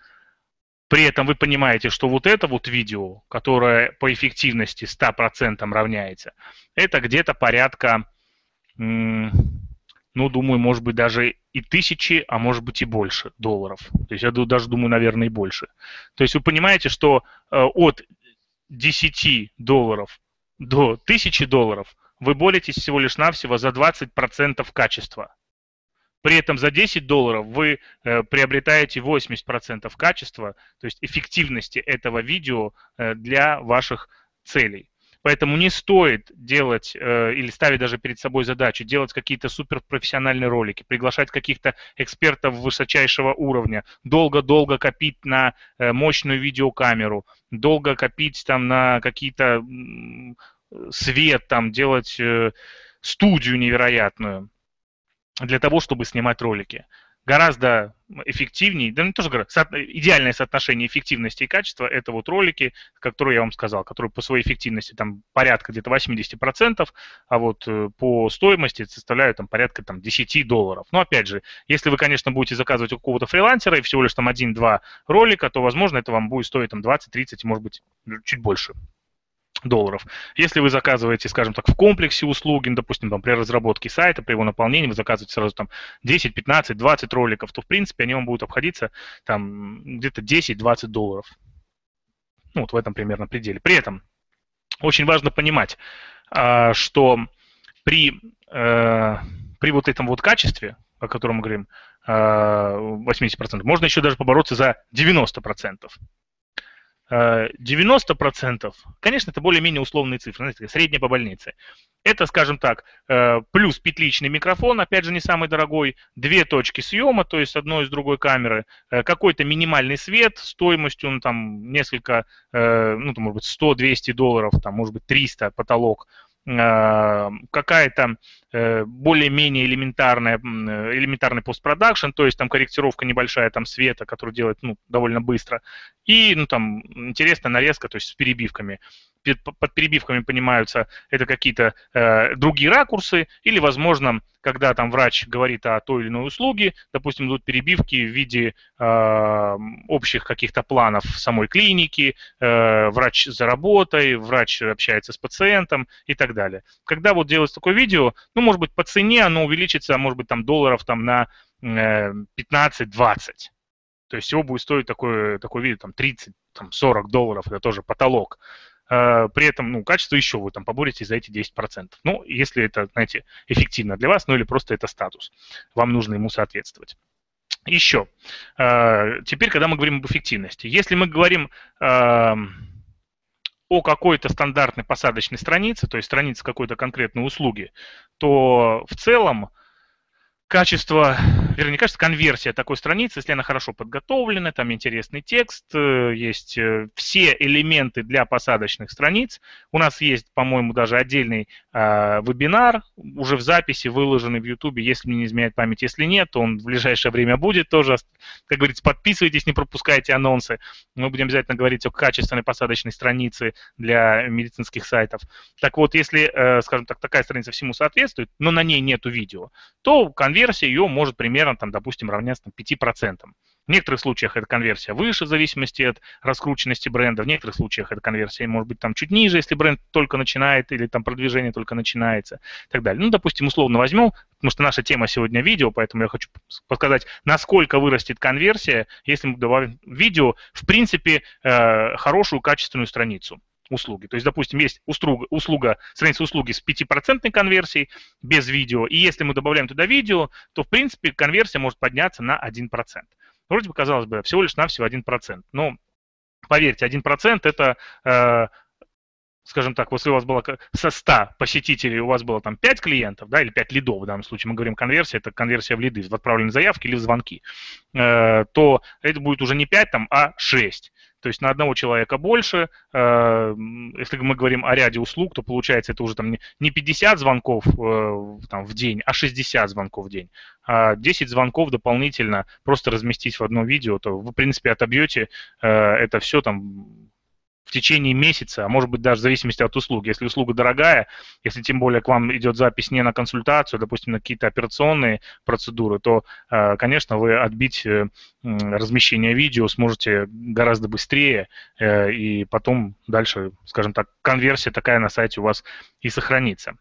при этом вы понимаете, что вот это вот видео, которое по эффективности 100% равняется, это где-то порядка, ну, думаю, может быть, даже и тысячи, а может быть и больше долларов. То есть я даже думаю, наверное, и больше. То есть вы понимаете, что э, от 10 долларов до 1000 долларов вы боретесь всего лишь навсего за 20% качества. При этом за 10 долларов вы э, приобретаете 80% качества, то есть эффективности этого видео э, для ваших целей. Поэтому не стоит делать э, или ставить даже перед собой задачу делать какие-то суперпрофессиональные ролики, приглашать каких-то экспертов высочайшего уровня, долго-долго копить на э, мощную видеокамеру, долго копить там на какие-то свет, там делать э, студию невероятную для того, чтобы снимать ролики гораздо эффективнее, да не тоже гораздо, идеальное соотношение эффективности и качества это вот ролики, которые я вам сказал, которые по своей эффективности там порядка где-то 80%, а вот э, по стоимости составляют там порядка там 10 долларов. Но опять же, если вы, конечно, будете заказывать у какого-то фрилансера и всего лишь там один-два ролика, то, возможно, это вам будет стоить там 20-30, может быть, чуть больше долларов. Если вы заказываете, скажем так, в комплексе услуги, ну, допустим, там, при разработке сайта, при его наполнении, вы заказываете сразу там 10, 15, 20 роликов, то, в принципе, они вам будут обходиться там где-то 10-20 долларов. Ну, вот в этом примерно пределе. При этом очень важно понимать, а, что при, э, при вот этом вот качестве, о котором мы говорим, 80%, можно еще даже побороться за 90%. 90%, конечно, это более-менее условные цифры, знаете, средняя по больнице. Это, скажем так, э, плюс петличный микрофон, опять же, не самый дорогой, две точки съема, то есть одной из другой камеры, э, какой-то минимальный свет стоимостью, ну, там, несколько, э, ну, там, может быть, 100-200 долларов, там, может быть, 300 потолок, Э, какая-то э, более-менее элементарная, элементарный постпродакшн, то есть там корректировка небольшая там света, которую делает ну, довольно быстро, и ну, там интересная нарезка, то есть с перебивками под перебивками понимаются это какие-то э, другие ракурсы, или, возможно, когда там врач говорит о той или иной услуге, допустим, идут перебивки в виде э, общих каких-то планов самой клиники, э, врач за работой, врач общается с пациентом и так далее. Когда вот делается такое видео, ну, может быть, по цене оно увеличится, может быть, там долларов там на э, 15-20. То есть всего будет стоить такое, такое видео там 30, там 40 долларов, это тоже потолок. А, при этом, ну, качество еще вы там поборетесь за эти 10%. Ну, если это, знаете, эффективно для вас, ну или просто это статус, вам нужно ему соответствовать. Еще. А, теперь, когда мы говорим об эффективности. Если мы говорим о какой-то стандартной посадочной странице, то есть странице какой-то конкретной услуги, то в целом качество, вернее, качество, конверсия такой страницы, если она хорошо подготовлена, там интересный текст, э, есть э, все элементы для посадочных страниц. У нас есть, по-моему, даже отдельный э, вебинар, уже в записи, выложенный в YouTube, если мне не изменяет память. Если нет, то он в ближайшее время будет тоже. Как говорится, подписывайтесь, не пропускайте анонсы. Мы будем обязательно говорить о качественной посадочной странице для медицинских сайтов. Так вот, если, э, скажем так, такая страница всему соответствует, но на ней нету видео, то конверсия конверсия ее может примерно, там, допустим, равняться там, 5%. В некоторых случаях это конверсия выше, в зависимости от раскрученности бренда. В некоторых случаях эта конверсия может быть там чуть ниже, если бренд только начинает или там продвижение только начинается и так далее. Ну, допустим, условно возьмем, потому что наша тема сегодня видео, поэтому я хочу показать, насколько вырастет конверсия, если мы добавим видео, в принципе, э, хорошую качественную страницу услуги. То есть, допустим, есть услуга, услуга страница услуги с 5% конверсией без видео, и если мы добавляем туда видео, то, в принципе, конверсия может подняться на 1%. Вроде бы, казалось бы, всего лишь навсего 1%. Но, поверьте, 1% это э, скажем так, если у вас было со 100 посетителей, у вас было там 5 клиентов, да, или 5 лидов в данном случае, мы говорим конверсия, это конверсия в лиды, в отправленные заявки или в звонки, э, то это будет уже не 5, там, а 6. То есть на одного человека больше. Э, если мы говорим о ряде услуг, то получается это уже там не 50 звонков э, там, в день, а 60 звонков в день. А 10 звонков дополнительно просто разместить в одно видео, то вы, в принципе, отобьете это все там в течение месяца, а может быть даже в зависимости от услуги. Если услуга дорогая, если тем более к вам идет запись не на консультацию, допустим, на какие-то операционные процедуры, то, э, конечно, вы отбить э, размещение видео сможете гораздо быстрее, э, и потом дальше, скажем так, конверсия такая на сайте у вас и сохранится.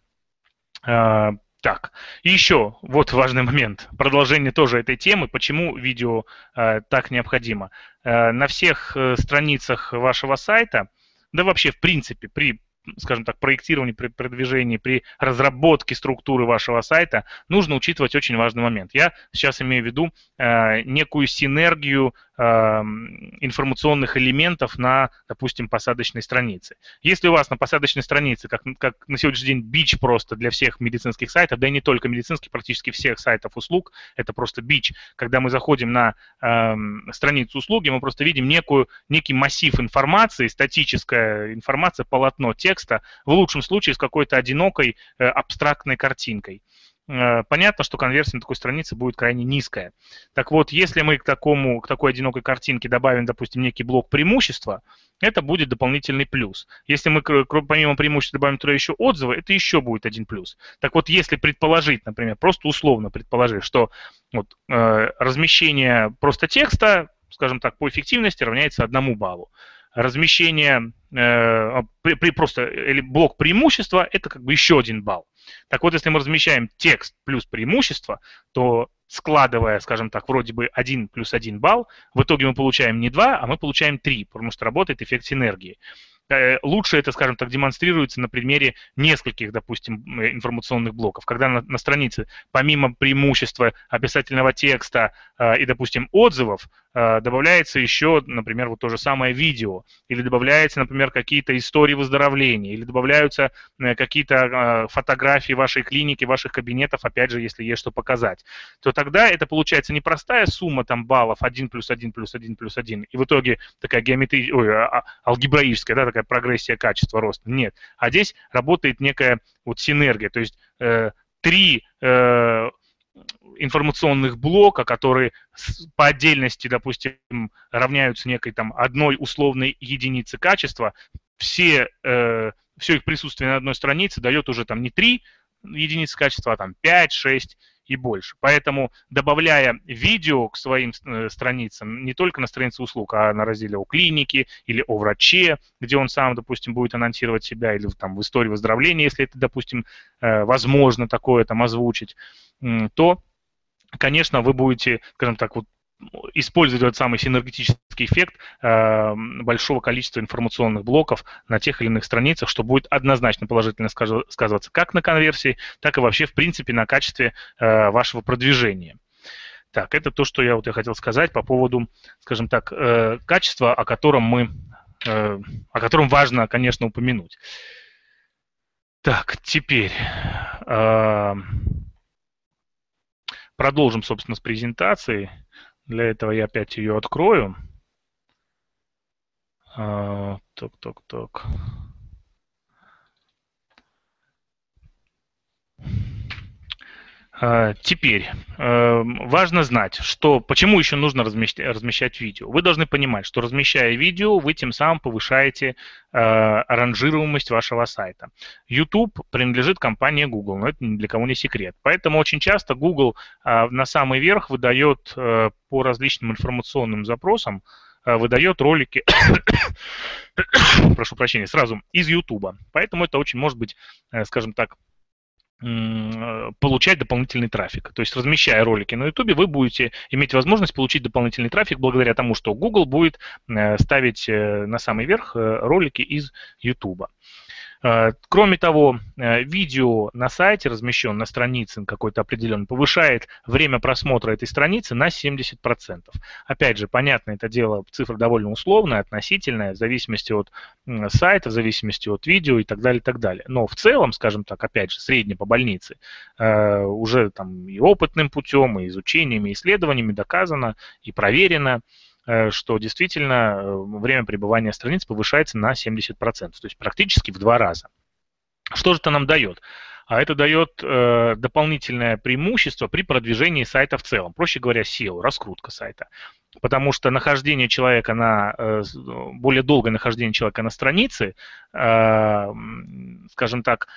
Так, и еще вот важный момент, продолжение тоже этой темы, почему видео э, так необходимо. Э, на всех э, страницах вашего сайта, да вообще в принципе при скажем так, проектировании, при продвижении, при разработке структуры вашего сайта нужно учитывать очень важный момент. Я сейчас имею в виду э, некую синергию информационных элементов на, допустим, посадочной странице. Если у вас на посадочной странице, как, как на сегодняшний день бич просто для всех медицинских сайтов, да и не только медицинских, практически всех сайтов услуг, это просто бич. Когда мы заходим на э, страницу услуги, мы просто видим некую, некий массив информации, статическая информация, полотно текста, в лучшем случае с какой-то одинокой э, абстрактной картинкой. Э, понятно, что конверсия на такой странице будет крайне низкая. Так вот, если мы к, такому, к такой одинокой картинке добавим, допустим, некий блок преимущества, это будет дополнительный плюс. Если мы помимо преимущества добавим туда еще отзывы, это еще будет один плюс. Так вот, если предположить, например, просто условно предположить, что вот, э, размещение просто текста, скажем так, по эффективности равняется одному баллу, размещение э, при, при просто или блок преимущества это как бы еще один балл. Так вот, если мы размещаем текст плюс преимущество, то складывая, скажем так, вроде бы 1 плюс 1 балл, в итоге мы получаем не 2, а мы получаем 3, потому что работает эффект синергии. Э, лучше это, скажем так, демонстрируется на примере нескольких, допустим, информационных блоков. Когда на, на странице помимо преимущества описательного текста э, и, допустим, отзывов, добавляется еще, например, вот то же самое видео, или добавляется, например, какие-то истории выздоровления, или добавляются э, какие-то э, фотографии вашей клиники, ваших кабинетов, опять же, если есть что показать, то тогда это получается не простая сумма там баллов 1 плюс 1 плюс 1 плюс 1, и в итоге такая а, а, алгебраическая, да, такая прогрессия качества роста. Нет. А здесь работает некая вот синергия, то есть э, три э, информационных блока, которые по отдельности, допустим, равняются некой там одной условной единице качества, все, э, все их присутствие на одной странице дает уже там не три единицы качества, а там 5, 6 и больше. Поэтому, добавляя видео к своим э, страницам, не только на странице услуг, а на разделе о клинике или о враче, где он сам, допустим, будет анонсировать себя, или там в истории выздоровления, если это, допустим, э, возможно такое там озвучить, то конечно, вы будете, скажем так, вот использовать этот самый синергетический эффект э, большого количества информационных блоков на тех или иных страницах, что будет однозначно положительно сказываться как на конверсии, так и вообще, в принципе, на качестве э, вашего продвижения. Так, это то, что я вот я хотел сказать по поводу, скажем так, э, качества, о котором мы, э, о котором важно, конечно, упомянуть. Так, теперь э, продолжим, собственно, с презентацией. Для этого я опять ее открою. А, так, так, так. Теперь э, важно знать, что почему еще нужно размещать, размещать видео. Вы должны понимать, что размещая видео, вы тем самым повышаете э, ранжируемость вашего сайта. YouTube принадлежит компании Google, но это ни для кого не секрет. Поэтому очень часто Google на самый верх выдает по различным информационным запросам выдает ролики, прошу прощения, сразу из YouTube. Поэтому это очень может быть, скажем так, Э, получать дополнительный трафик. То есть размещая ролики на YouTube, вы будете иметь возможность получить дополнительный трафик благодаря тому, что Google будет э, ставить э, на самый верх ролики из YouTube. Э, кроме того, э, видео на сайте, размещен на странице какой-то определенный, повышает время просмотра этой страницы на 70%. Опять же, понятно, это дело, цифра довольно условная, относительная, в зависимости от сайта, в зависимости от видео и так далее, и так далее. Но в целом, скажем так, опять же, средне по больнице, э, уже там и опытным путем, и изучениями, и исследованиями доказано и проверено, что действительно э, время пребывания страниц повышается на 70%, то есть практически в два раза. Что же это нам дает? А это дает э, дополнительное преимущество при продвижении сайта в целом. Проще говоря, SEO, раскрутка сайта. Потому что нахождение человека на, э, более долгое нахождение человека на странице, э, скажем так,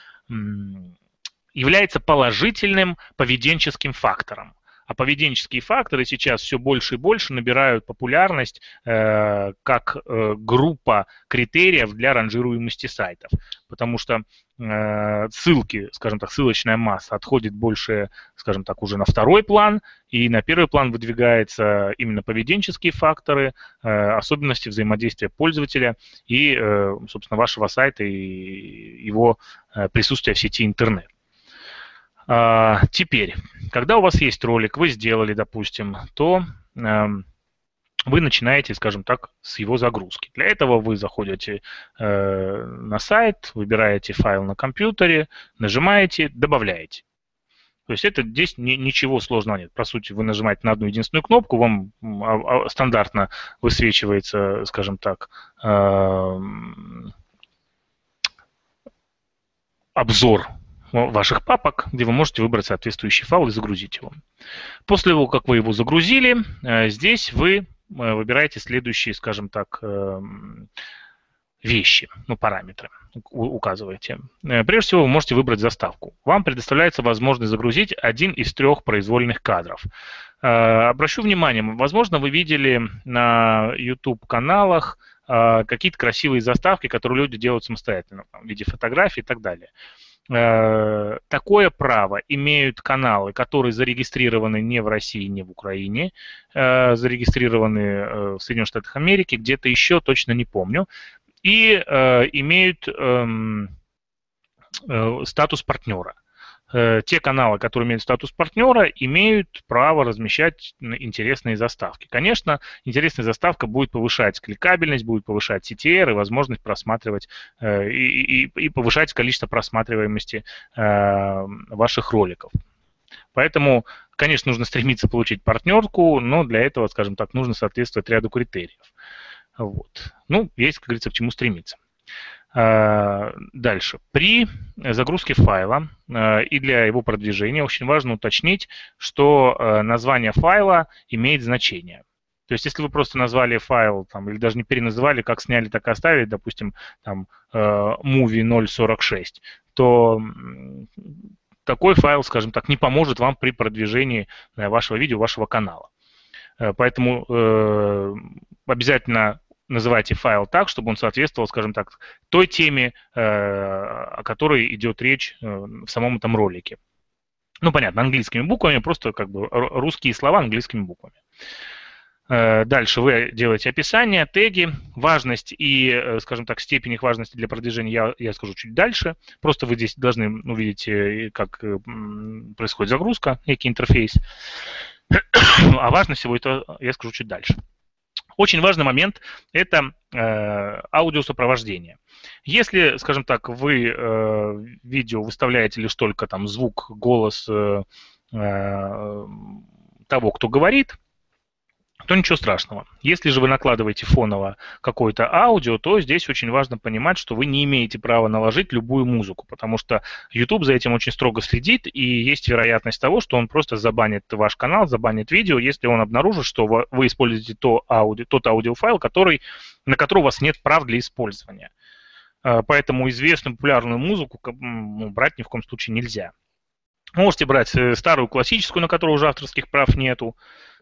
является положительным поведенческим фактором а поведенческие факторы сейчас все больше и больше набирают популярность э, как э, группа критериев для ранжируемости сайтов, потому что э, ссылки, скажем так, ссылочная масса отходит больше, скажем так, уже на второй план, и на первый план выдвигаются именно поведенческие факторы, э, особенности взаимодействия пользователя и, э, собственно, вашего сайта и его э, присутствия в сети интернет. А, теперь, когда у вас есть ролик, вы сделали, допустим, то эм, вы начинаете, скажем так, с его загрузки. Для этого вы заходите э, на сайт, выбираете файл на компьютере, нажимаете, добавляете. То есть это здесь ни, ничего сложного нет. По сути, вы нажимаете на одну единственную кнопку, вам а, а, стандартно высвечивается, скажем так, э, обзор ваших папок, где вы можете выбрать соответствующий файл и загрузить его. После того, как вы его загрузили, э, здесь вы э, выбираете следующие, скажем так, эм, вещи, ну, параметры указываете. Э, прежде всего, вы можете выбрать заставку. Вам предоставляется возможность загрузить один из трех произвольных кадров. Обращу внимание, возможно, вы видели на YouTube-каналах какие-то красивые заставки, которые люди делают самостоятельно, в виде фотографий и так далее. Э, такое право имеют каналы, которые зарегистрированы не в России, не в Украине, э, зарегистрированы э, в Соединенных Штатах Америки, где-то еще, точно не помню, и имеют эм, статус партнера. Э, те каналы, которые имеют статус партнера, имеют право размещать интересные заставки. Конечно, интересная заставка будет повышать кликабельность, будет повышать CTR и возможность просматривать э, и, и, и повышать количество просматриваемости э, ваших роликов. Поэтому, конечно, нужно стремиться получить партнерку, но для этого, скажем так, нужно соответствовать ряду критериев. Вот. Ну, есть, как говорится, к чему стремиться. Э, дальше. При загрузке файла э, и для его продвижения очень важно уточнить, что э, название файла имеет значение. То есть, если вы просто назвали файл, там, или даже не переназвали, как сняли, так и оставили, допустим, там, movie 046, то такой файл, скажем так, не поможет вам при продвижении вашего видео, вашего канала. Поэтому обязательно называйте файл так, чтобы он соответствовал, скажем так, той теме, э, о которой идет речь э, в самом этом ролике. Ну, понятно, английскими буквами, просто как бы русские слова английскими буквами. Э, дальше вы делаете описание, теги, важность и, скажем так, степень их важности для продвижения я, я скажу чуть дальше. Просто вы здесь должны увидеть, как происходит загрузка, некий интерфейс. А важность всего это я скажу чуть дальше. Очень важный момент – это э, аудиосопровождение. Если, скажем так, вы э, видео выставляете лишь только там звук, голос э, э, того, кто говорит, то ничего страшного. Если же вы накладываете фоново какое-то аудио, то здесь очень важно понимать, что вы не имеете права наложить любую музыку, потому что YouTube за этим очень строго следит, и есть вероятность того, что он просто забанит ваш канал, забанит видео, если он обнаружит, что вы используете то ауди, тот аудиофайл, который, на который у вас нет прав для использования. А, поэтому известную популярную музыку брать ни в коем случае нельзя. Можете брать э, старую классическую, на которую уже авторских прав нету,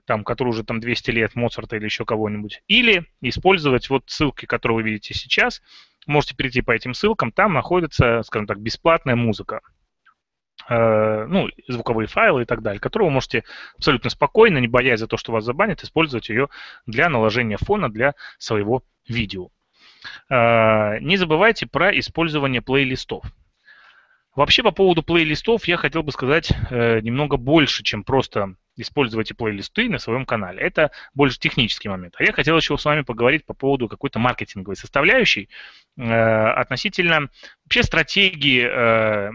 там, который уже там 200 лет, Моцарта или еще кого-нибудь. Или использовать вот ссылки, которые вы видите сейчас. Можете перейти по этим ссылкам, там находится, скажем так, бесплатная музыка. Э, ну, звуковые файлы и так далее, которые вы можете абсолютно спокойно, не боясь за то, что вас забанят, использовать ее для наложения фона для своего видео. Э, не забывайте про использование плейлистов. Вообще по поводу плейлистов я хотел бы сказать э, немного больше, чем просто использовать плейлисты на своем канале. Это больше технический момент. А я хотел еще с вами поговорить по поводу какой-то маркетинговой составляющей э, относительно вообще стратегии э,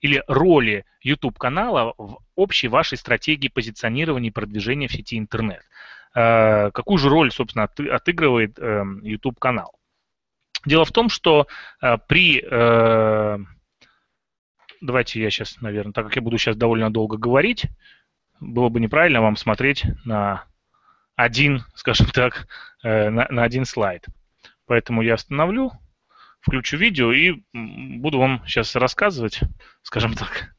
или роли YouTube канала в общей вашей стратегии позиционирования и продвижения в сети интернет. Э, какую же роль, собственно, от, отыгрывает э, YouTube канал? Дело в том, что э, при э, давайте я сейчас, наверное, так как я буду сейчас довольно долго говорить, было бы неправильно вам смотреть на один, скажем так, э, на, на один слайд. Поэтому я остановлю, включу видео и буду вам сейчас рассказывать, скажем так.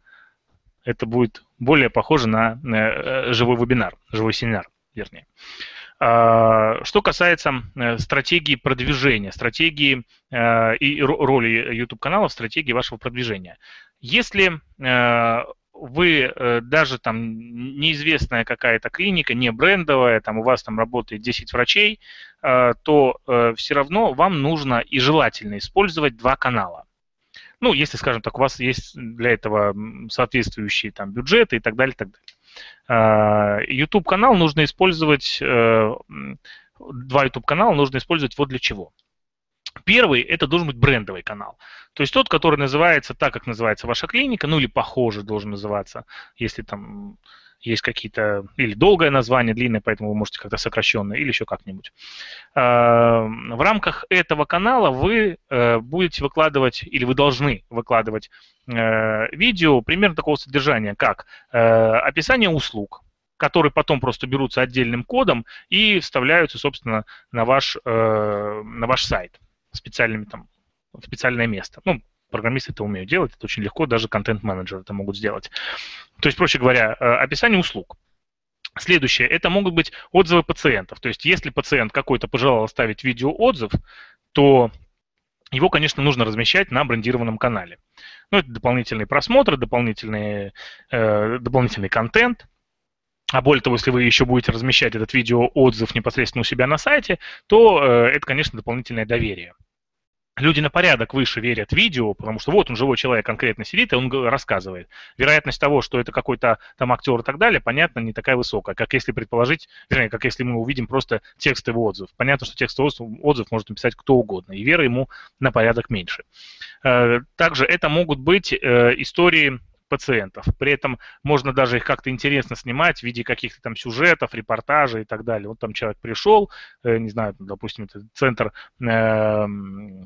Это будет более похоже на, э, живой вебинар, живой семинар, вернее. А, что касается э, стратегии продвижения, стратегии и роли YouTube-канала в стратегии вашего продвижения. Если э, вы э, даже там неизвестная какая-то клиника, не брендовая, там у вас там работает 10 врачей, э, то все равно вам нужно и желательно использовать два канала. Ну, если, скажем так, у вас есть для этого соответствующие там бюджеты и так далее, и так далее. YouTube канал нужно использовать, два YouTube канала нужно использовать вот для чего. Первый – это должен быть брендовый канал. То есть тот, который называется так, как называется ваша клиника, ну или похоже должен называться, если там есть какие-то, или долгое название, длинное, поэтому вы можете как-то сокращенное, или еще как-нибудь. А, в рамках этого канала вы э, будете выкладывать, или вы должны выкладывать э, видео примерно такого содержания, как э, описание услуг, которые потом просто берутся отдельным кодом и вставляются, собственно, на ваш, на ваш сайт специальными там, в специальное место. Ну, программисты это умеют делать, это очень легко, даже контент-менеджеры это могут сделать. То есть, проще говоря, э, описание услуг. Следующее, это могут быть отзывы пациентов. То есть, если пациент какой-то пожелал оставить видеоотзыв, то его, конечно, нужно размещать на брендированном канале. Ну, это дополнительные просмотры, дополнительные, э, дополнительный контент. А более того, если вы еще будете размещать этот видеоотзыв непосредственно у себя на сайте, то э, это, конечно, дополнительное доверие люди на порядок выше верят видео, потому что вот он, живой человек, конкретно сидит, и он рассказывает. Вероятность того, что это какой-то там актер и так далее, понятно, не такая высокая, как если предположить, вернее, как если мы увидим просто текстовый отзыв. Понятно, что текстовый отзыв может написать кто угодно, и вера ему на порядок меньше. Э, также это могут быть э, истории пациентов. При этом можно даже их как-то интересно снимать в виде каких-то там сюжетов, репортажей и так далее. Вот там человек пришел, э, не знаю, допустим, это центр э,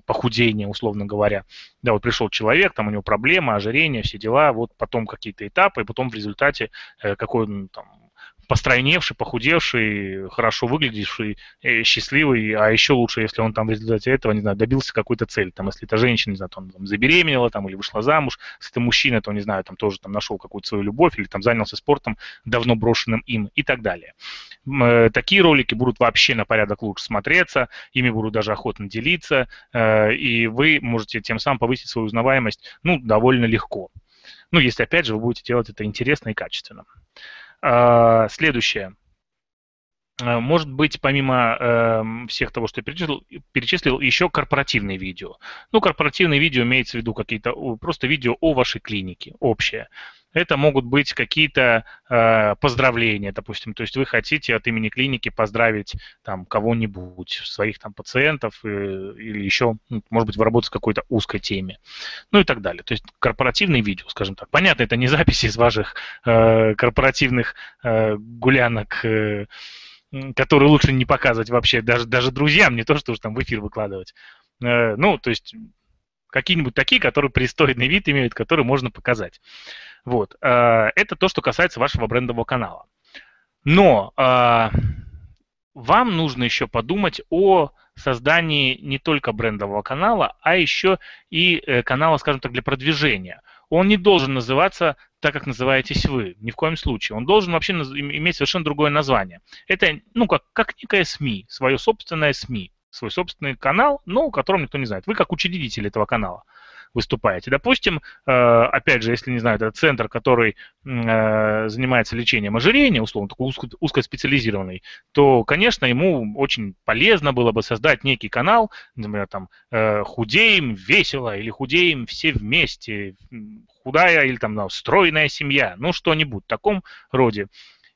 похудения, условно говоря. Да, вот пришел человек, там у него проблема, ожирение, все дела, вот потом какие-то этапы, и потом в результате э, какой он там постройневший, похудевший, хорошо выглядящий, э, счастливый, а еще лучше, если он там в результате этого, не знаю, добился какой-то цели. Там, если это женщина, не знаю, там, там забеременела там, или вышла замуж, если это мужчина, то, не знаю, там тоже там, нашел какую-то свою любовь или там занялся спортом, давно брошенным им и так далее. Э, такие ролики будут вообще на порядок лучше смотреться, ими будут даже охотно делиться, э, и вы можете тем самым повысить свою узнаваемость, ну, довольно легко. Ну, если, опять же, вы будете делать это интересно и качественно. А, следующее. А, может быть, помимо э, всех того, что я перечислил, перечислил, еще корпоративные видео. Ну, корпоративные видео имеется в виду какие-то просто видео о вашей клинике, общее. Это могут быть какие-то э, поздравления, допустим. То есть вы хотите от имени клиники поздравить там кого-нибудь, своих там пациентов э, или еще, ну, может быть, вы работаете в какой-то узкой теме. Ну и так далее. То есть корпоративные видео, скажем так. Понятно, это не записи из ваших э, корпоративных э, гулянок. Э, которые лучше не показывать вообще даже, даже друзьям, не то, что уж там в эфир выкладывать. Э, ну, то есть какие-нибудь такие, которые пристойный вид имеют, которые можно показать. Вот. Э, это то, что касается вашего брендового канала. Но э, вам нужно еще подумать о создании не только брендового канала, а еще и канала, скажем так, для продвижения. Он не должен называться так, как называетесь вы, ни в коем случае. Он должен вообще иметь совершенно другое название. Это, ну, как, как некая СМИ, свое собственное СМИ свой собственный канал, но о котором никто не знает. Вы как учредитель этого канала выступаете. Допустим, э, опять же, если не знаю, это центр, который э, занимается лечением ожирения, условно, такой узко, узкоспециализированный, то, конечно, ему очень полезно было бы создать некий канал, например, там, э, худеем весело или худеем все вместе, худая или там, ну, стройная семья, ну, что-нибудь в таком роде.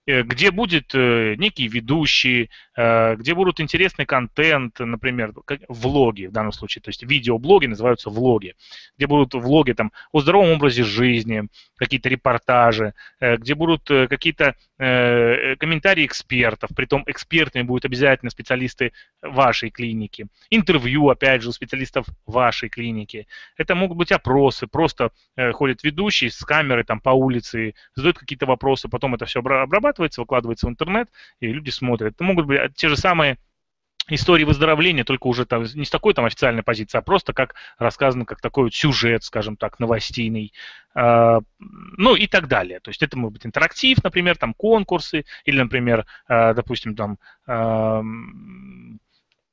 Где будет некий ведущий, где будут интересный контент, например, влоги в данном случае, то есть видеоблоги называются влоги, где будут влоги там о здоровом образе жизни, какие-то репортажи, где будут какие-то комментарии экспертов, притом экспертами будут обязательно специалисты вашей клиники, интервью, опять же, у специалистов вашей клиники. Это могут быть опросы, просто ходит ведущий с камерой там по улице, задает какие-то вопросы, потом это все обрабатывает, обрабатывается, выкладывается в интернет, и люди смотрят. Это могут быть те же самые истории выздоровления, только уже там не с такой там официальной позиции, а просто как рассказано, как такой вот сюжет, скажем так, новостейный, э, ну и так далее. То есть это может быть интерактив, например, там конкурсы, или, например, э, допустим, там э,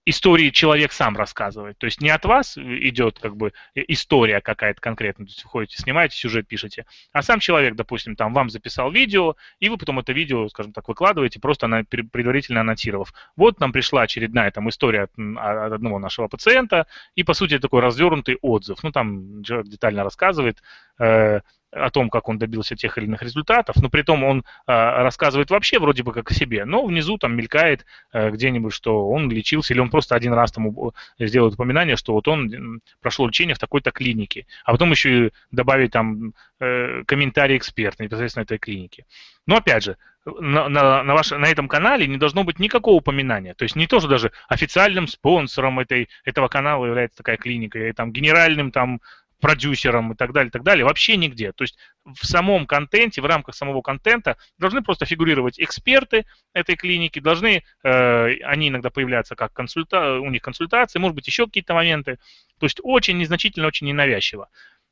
истории человек сам рассказывает. То есть не от вас идет как бы история какая-то конкретная, то есть вы ходите, снимаете сюжет, пишете, а сам человек, допустим, там вам записал видео, и вы потом это видео, скажем так, выкладываете, просто на, предварительно аннотировав. Вот нам пришла очередная там история от, от одного нашего пациента, и по сути такой развернутый отзыв. Ну там человек детально рассказывает, э, о том, как он добился тех или иных результатов, но при том он э, рассказывает вообще вроде бы как о себе, но внизу там мелькает э, где-нибудь, что он лечился, или он просто один раз там сделает упоминание, что вот он прошел лечение в такой-то клинике, а потом еще и добавить там э, комментарий эксперта непосредственно этой клиники. Но опять же, на, на, на, ваш, на этом канале не должно быть никакого упоминания. То есть не то, что даже официальным спонсором этой, этого канала является такая клиника, и там генеральным там продюсером и так далее, и так далее, вообще нигде. То есть в самом контенте, в рамках самого контента должны просто фигурировать эксперты этой клиники, должны э, они иногда появляться как консульта, у них консультации, может быть, еще какие-то моменты. То есть очень незначительно, очень ненавязчиво.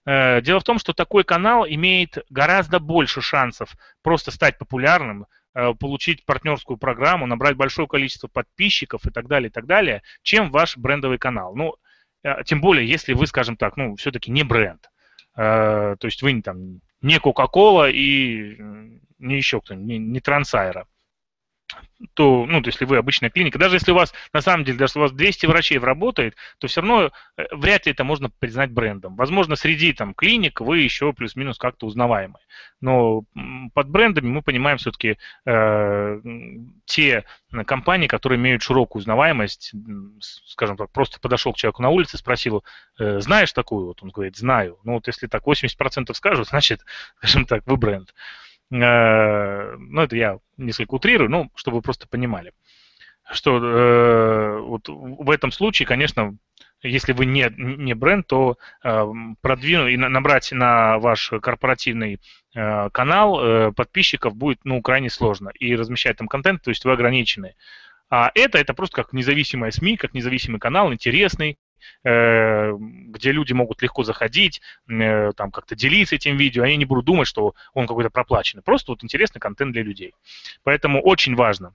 Э, дело в том, что такой канал имеет гораздо больше шансов просто стать популярным, э, получить партнерскую программу, набрать большое количество подписчиков и так далее, и так далее, чем ваш брендовый канал. Ну, тем более, если вы, скажем так, ну, все-таки не бренд. А, то есть вы там не Coca-Cola и не еще кто-нибудь, не, не Трансайра то, ну, то если вы обычная клиника, даже если у вас, на самом деле, даже если у вас 200 врачей работает, то все равно э, вряд ли это можно признать брендом. Возможно, среди там клиник вы еще плюс-минус как-то узнаваемы. Но под брендами мы понимаем все-таки э, те компании, которые имеют широкую узнаваемость, скажем так, просто подошел к человеку на улице, спросил, э, знаешь такую? Вот он говорит, знаю. Ну, вот если так 80% скажут, значит, скажем так, вы бренд. Э, ну, это я несколько утрирую, ну, чтобы вы просто понимали, что э, вот в этом случае, конечно, если вы не, не бренд, то э, продвинуть и набрать на ваш корпоративный э, канал э, подписчиков будет ну, крайне сложно. И размещать там контент, то есть вы ограничены. А это, это просто как независимая СМИ, как независимый канал, интересный, Э, где люди могут легко заходить, э, там как-то делиться этим видео, они не будут думать, что он какой-то проплаченный. Просто вот интересный контент для людей. Поэтому очень важно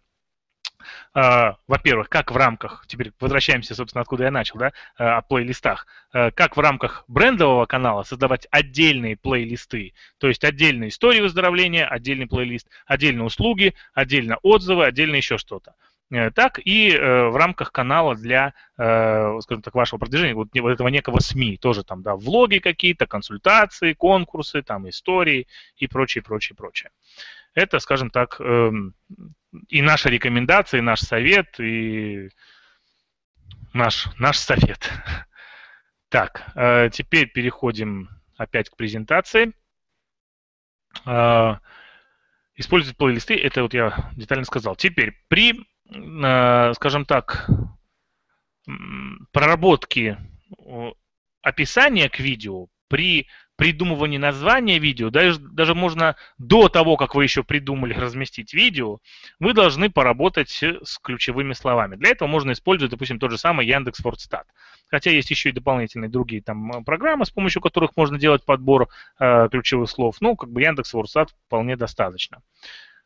Uh, во-первых, как в рамках, теперь возвращаемся, собственно, откуда я начал, да, uh, о плейлистах, uh, как в рамках брендового канала создавать отдельные плейлисты, то есть отдельные истории выздоровления, отдельный плейлист, отдельные услуги, отдельно отзывы, отдельно еще что-то. Э, так и э, в рамках канала для, э, скажем так, вашего продвижения, вот, вот этого некого СМИ, тоже там, да, влоги какие-то, консультации, конкурсы, там, истории и прочее, прочее, прочее. Это, скажем так, эм, и наша рекомендация, и наш совет, и наш, наш совет. Так, теперь переходим опять к презентации. Использовать плейлисты, это вот я детально сказал. Теперь при скажем так, проработки описания к видео при придумывании названия видео, даже, даже можно до того, как вы еще придумали разместить видео, вы должны поработать с ключевыми словами. Для этого можно использовать, допустим, тот же самый Яндекс Вордстат. Хотя есть еще и дополнительные другие там программы, с помощью которых можно делать подбор э, ключевых слов. Ну, как бы Яндекс Вордстат вполне достаточно. Э,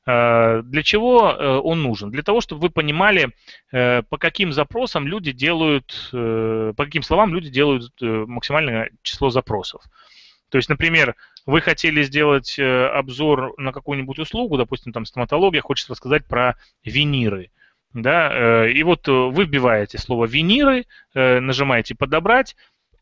для чего э, он нужен? Для того, чтобы вы понимали, э, по каким запросам люди делают, по каким словам люди делают максимальное число запросов. То есть, например, вы хотели сделать обзор на какую-нибудь услугу, допустим, там стоматология хочет рассказать про виниры. Да, и вот вы вбиваете слово виниры, нажимаете подобрать,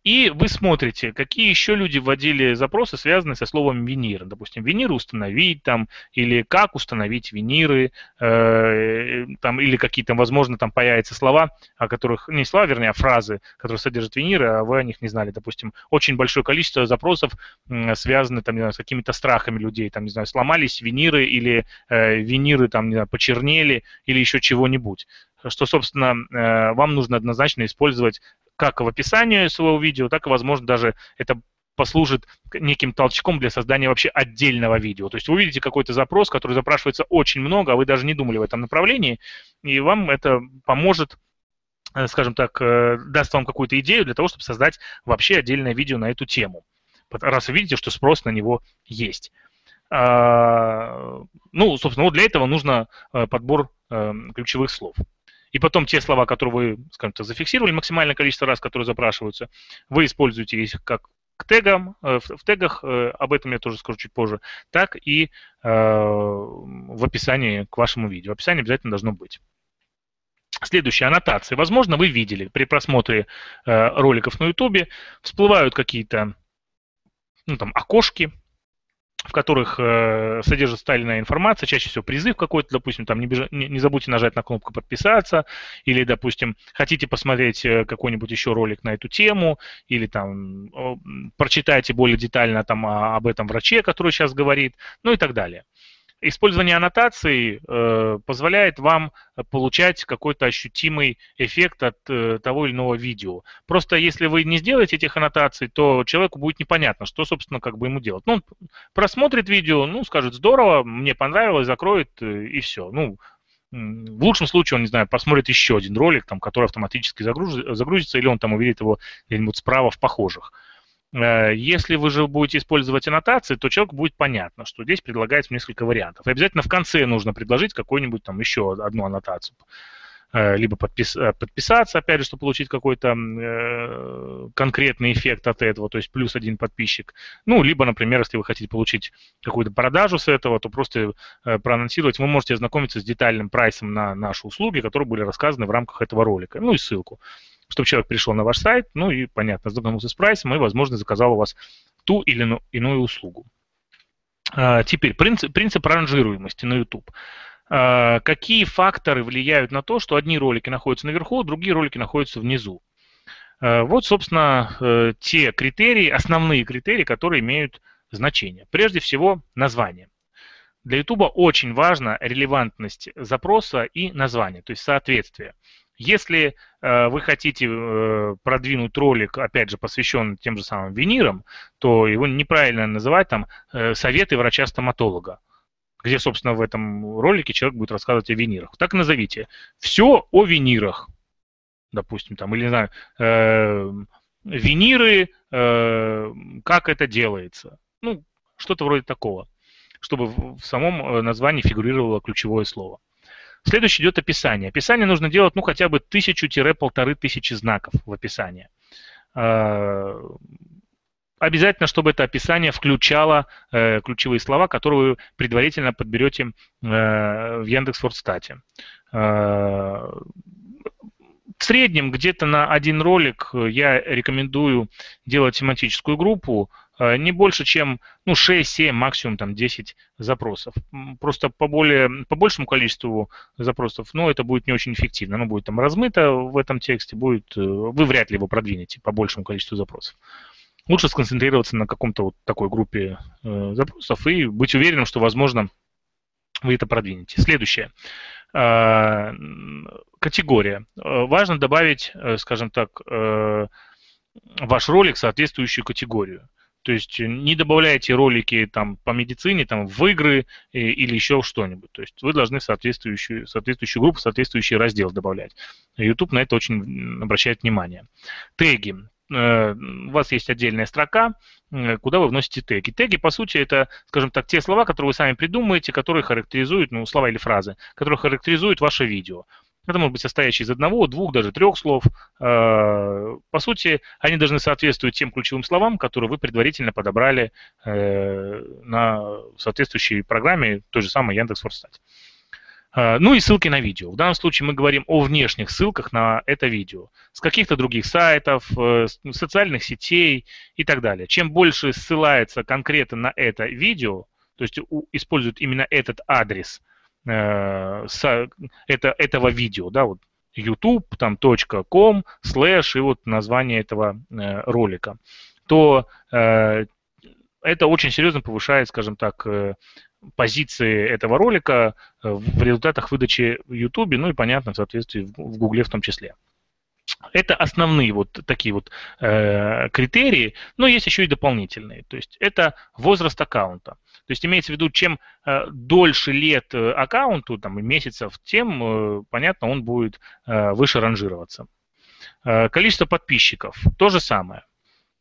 и вы смотрите, какие еще люди вводили запросы, связанные со словом винир. Допустим, виниры установить там, или как установить виниры, э, там, или какие-то, возможно, там появятся слова, о которых, не слова, вернее, а фразы, которые содержат виниры, а вы о них не знали. Допустим, очень большое количество запросов э, связаны там, не знаю, с какими-то страхами людей, там, не знаю, сломались виниры или э, виниры там, не знаю, почернели или еще чего-нибудь что, собственно, э, вам нужно однозначно использовать как в описании своего видео, так и, возможно, даже это послужит неким толчком для создания вообще отдельного видео. То есть вы увидите какой-то запрос, который запрашивается очень много, а вы даже не думали в этом направлении, и вам это поможет э, скажем так, э, даст вам какую-то идею для того, чтобы создать вообще отдельное видео на эту тему. Раз вы видите, что спрос на него есть. А, ну, собственно, вот для этого нужно э, подбор ключевых слов. И потом те слова, которые вы, скажем так, зафиксировали, максимальное количество раз, которые запрашиваются, вы используете их как к тегам, э, в, тегах, э, об этом я тоже скажу чуть позже, так и э, в описании к вашему видео. Описание обязательно должно быть. Следующая аннотация. Возможно, вы видели при просмотре роликов на YouTube всплывают какие-то ну, там, окошки, в которых э, содержится та информация, чаще всего призыв какой-то, допустим, там не, бежа, не, не забудьте нажать на кнопку подписаться, или, допустим, хотите посмотреть э, какой-нибудь еще ролик на эту тему, или там прочитайте более детально там об этом враче, который сейчас говорит, ну и так далее. Использование аннотаций э, позволяет вам получать какой-то ощутимый эффект от э, того или иного видео. Просто если вы не сделаете этих аннотаций, то человеку будет непонятно, что, собственно, как бы ему делать. Ну, он просмотрит видео, ну, скажет, здорово, мне понравилось, закроет э, и все. Ну, в лучшем случае он, не знаю, посмотрит еще один ролик, там, который автоматически загрузится, или он там увидит его где-нибудь справа в похожих. Э, если вы же будете использовать аннотации, то человеку будет понятно, что здесь предлагается несколько вариантов. И обязательно в конце нужно предложить какую-нибудь там еще одну аннотацию. Э, либо подпис, э, подписаться, опять же, чтобы получить какой-то э, конкретный эффект от этого, то есть плюс один подписчик. Ну, либо, например, если вы хотите получить какую-то продажу с этого, то просто э, проанонсировать. Вы можете ознакомиться с детальным прайсом на наши услуги, которые были рассказаны в рамках этого ролика. Ну и ссылку чтобы человек пришел на ваш сайт, ну и, понятно, знакомился с прайсом и, возможно, заказал у вас ту или иную услугу. А, теперь принцип, принцип ранжируемости на YouTube. А, какие факторы влияют на то, что одни ролики находятся наверху, другие ролики находятся внизу? А, вот, собственно, э, те критерии, основные критерии, которые имеют значение. Прежде всего, название. Для YouTube очень важна релевантность запроса и названия, то есть соответствие. Если э, вы хотите э, продвинуть ролик, опять же, посвященный тем же самым винирам, то его неправильно называть там э, советы врача-стоматолога, где, собственно, в этом ролике человек будет рассказывать о винирах. Так назовите. Все о винирах, допустим, там, или, не знаю, э, виниры, э, как это делается. Ну, что-то вроде такого, чтобы в самом э, названии фигурировало ключевое слово. Следующее идет описание. Описание нужно делать ну, хотя бы тысячу-полторы тысячи знаков в описании. А, обязательно, чтобы это описание включало э, ключевые слова, которые вы предварительно подберете э, в Яндекс.Вордстате. Э, в среднем где-то на один ролик я рекомендую делать тематическую группу, не больше, чем ну, 6, 7, максимум там 10 запросов. Просто по, более, по большему количеству запросов, ну, это будет не очень эффективно. Оно будет там размыто в этом тексте, будет, э, вы вряд ли его продвинете по большему количеству запросов. Лучше сконцентрироваться на каком-то вот такой группе э, запросов и быть уверенным, что, возможно, вы это продвинете. Следующее. Категория. Важно добавить, скажем так, ваш ролик соответствующую категорию. То есть не добавляйте ролики там по медицине, там в игры и, или еще что-нибудь. То есть вы должны соответствующую, соответствующую группу, соответствующий раздел добавлять. YouTube на это очень обращает внимание. Теги. Э, у вас есть отдельная строка, э, куда вы вносите теги. Теги, по сути, это, скажем так, те слова, которые вы сами придумаете, которые характеризуют, ну, слова или фразы, которые характеризуют ваше видео. Это может быть состоящий из одного, двух, даже трех слов. Э, по сути, они должны соответствовать тем ключевым словам, которые вы предварительно подобрали э, на соответствующей программе, той же самой Яндекс.Форстат. Э, ну и ссылки на видео. В данном случае мы говорим о внешних ссылках на это видео. С каких-то других сайтов, социальных сетей и так далее. Чем больше ссылается конкретно на это видео, то есть используют именно этот адрес – Э, с, это, этого видео, да, вот youtube, там, .com, слэш и вот название этого э, ролика, то э, это очень серьезно повышает, скажем так, э, позиции этого ролика в результатах выдачи в YouTube, ну и, понятно, в соответствии в, Google в том числе. Это основные вот такие вот э, критерии, но есть еще и дополнительные. То есть это возраст аккаунта. То есть имеется в виду, чем э, дольше лет э, аккаунту, там, месяцев, тем, э, понятно, он будет выше ранжироваться. Количество подписчиков, то же самое.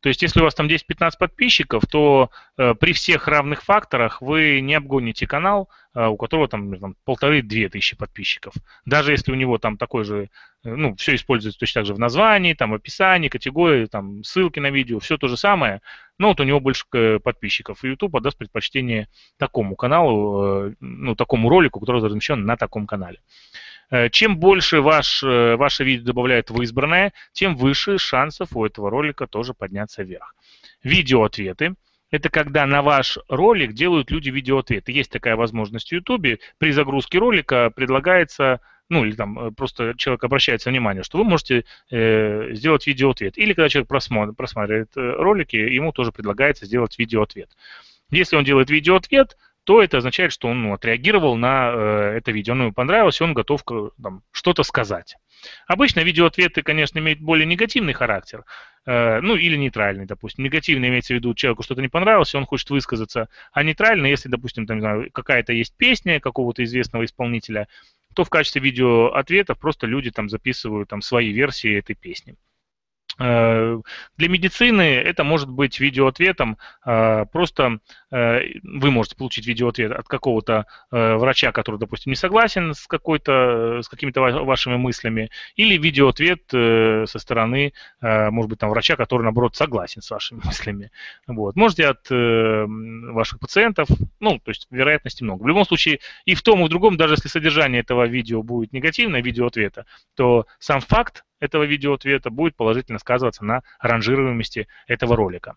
То есть, если у вас там 10-15 подписчиков, то э, при всех равных факторах вы не обгоните канал, э, у которого там, там полторы-две тысячи подписчиков. Даже если у него там такой же, э, ну, все используется точно так же в названии, там, описании, категории, там, ссылки на видео, все то же самое, но вот у него больше э, подписчиков. И YouTube отдаст предпочтение такому каналу, э, ну, такому ролику, который размещен на таком канале. Чем больше ваш, э, ваше видео добавляет в избранное, тем выше шансов у этого ролика тоже подняться вверх. Видеоответы. Это когда на ваш ролик делают люди видеоответы. Есть такая возможность в YouTube. При загрузке ролика предлагается ну или там э, просто человек обращается внимание, что вы можете э, сделать видеоответ. Или когда человек просмотр, просматривает э, ролики, ему тоже предлагается сделать видеоответ. Если он делает видеоответ, то это означает, что он ну, отреагировал на э, это видео, оно ему понравилось, и он готов там, что-то сказать. Обычно видеоответы, конечно, имеют более негативный характер, э, ну или нейтральный, допустим. Негативный имеется в виду, человеку что-то не понравилось, и он хочет высказаться, а нейтральный, если, допустим, там, не знаю, какая-то есть песня какого-то известного исполнителя, то в качестве видеоответов просто люди там записывают там свои версии этой песни. Э, для медицины это может быть видеоответом. Э, просто э, вы можете получить видеоответ от какого-то врача, который, допустим, не согласен с, какой-то, с какими-то вашими мыслями, или видеоответ со стороны, может быть, там, врача, который, наоборот, согласен с вашими мыслями. Вот. Можете от ваших пациентов, ну, то есть вероятности много. В любом случае, и в том, и в другом, даже если содержание этого видео будет негативное, видеоответа, то сам факт этого видеоответа будет положительно сказываться на ранжируемости этого ролика.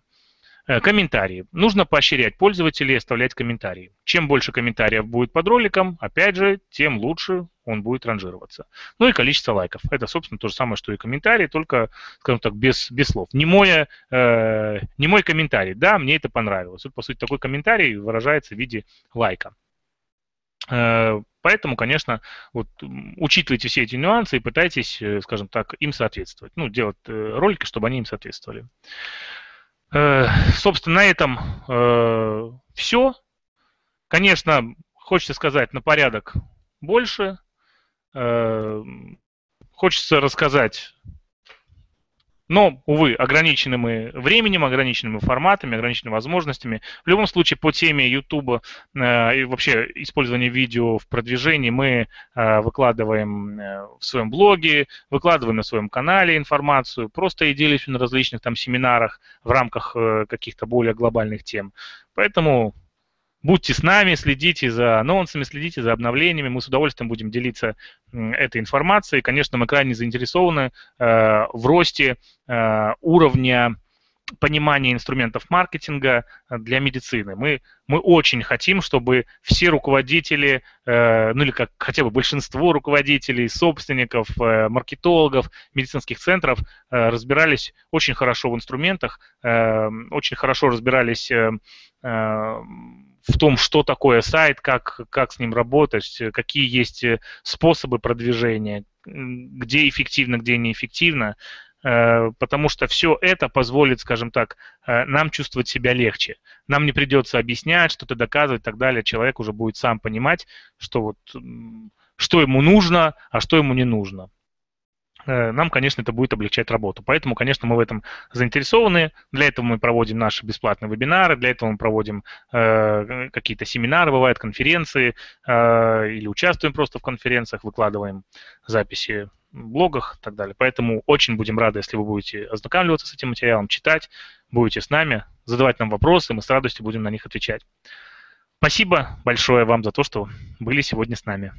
Э, комментарии. Нужно поощрять пользователей оставлять комментарии. Чем больше комментариев будет под роликом, опять же, тем лучше он будет ранжироваться. Ну и количество лайков. Это, собственно, то же самое, что и комментарии, только, скажем так, без, без слов. Не, мой, э, не мой комментарий. Да, мне это понравилось. Вот, по сути, такой комментарий выражается в виде лайка. Э, поэтому, конечно, вот, учитывайте все эти нюансы и пытайтесь, э, скажем так, им соответствовать. Ну, делать э, ролики, чтобы они им соответствовали. Собственно, на этом все. Конечно, хочется сказать на порядок больше. Хочется рассказать но, увы, ограничены мы временем, ограничены мы форматами, ограничены возможностями. В любом случае, по теме YouTube э, и вообще использования видео в продвижении мы э, выкладываем э, в своем блоге, выкладываем на своем канале информацию, просто и делимся на различных там семинарах в рамках э, каких-то более глобальных тем. Поэтому Будьте с нами, следите за анонсами, следите за обновлениями. Мы с удовольствием будем делиться этой информацией. Конечно, мы крайне заинтересованы э, в росте э, уровня понимания инструментов маркетинга для медицины. Мы, мы очень хотим, чтобы все руководители, э, ну или как хотя бы большинство руководителей, собственников, э, маркетологов, медицинских центров э, разбирались очень хорошо в инструментах, э, очень хорошо разбирались э, э в том, что такое сайт, как, как с ним работать, какие есть способы продвижения, где эффективно, где неэффективно. Э, потому что все это позволит, скажем так, э, нам чувствовать себя легче. Нам не придется объяснять, что-то доказывать и так далее. Человек уже будет сам понимать, что, вот, что ему нужно, а что ему не нужно. Э, нам, конечно, это будет облегчать работу. Поэтому, конечно, мы в этом заинтересованы. Для этого мы проводим наши бесплатные вебинары, для этого мы проводим э, какие-то семинары, бывают конференции, э, или участвуем просто в конференциях, выкладываем записи блогах и так далее. Поэтому очень будем рады, если вы будете ознакомливаться с этим материалом, читать, будете с нами, задавать нам вопросы, мы с радостью будем на них отвечать. Спасибо большое вам за то, что были сегодня с нами.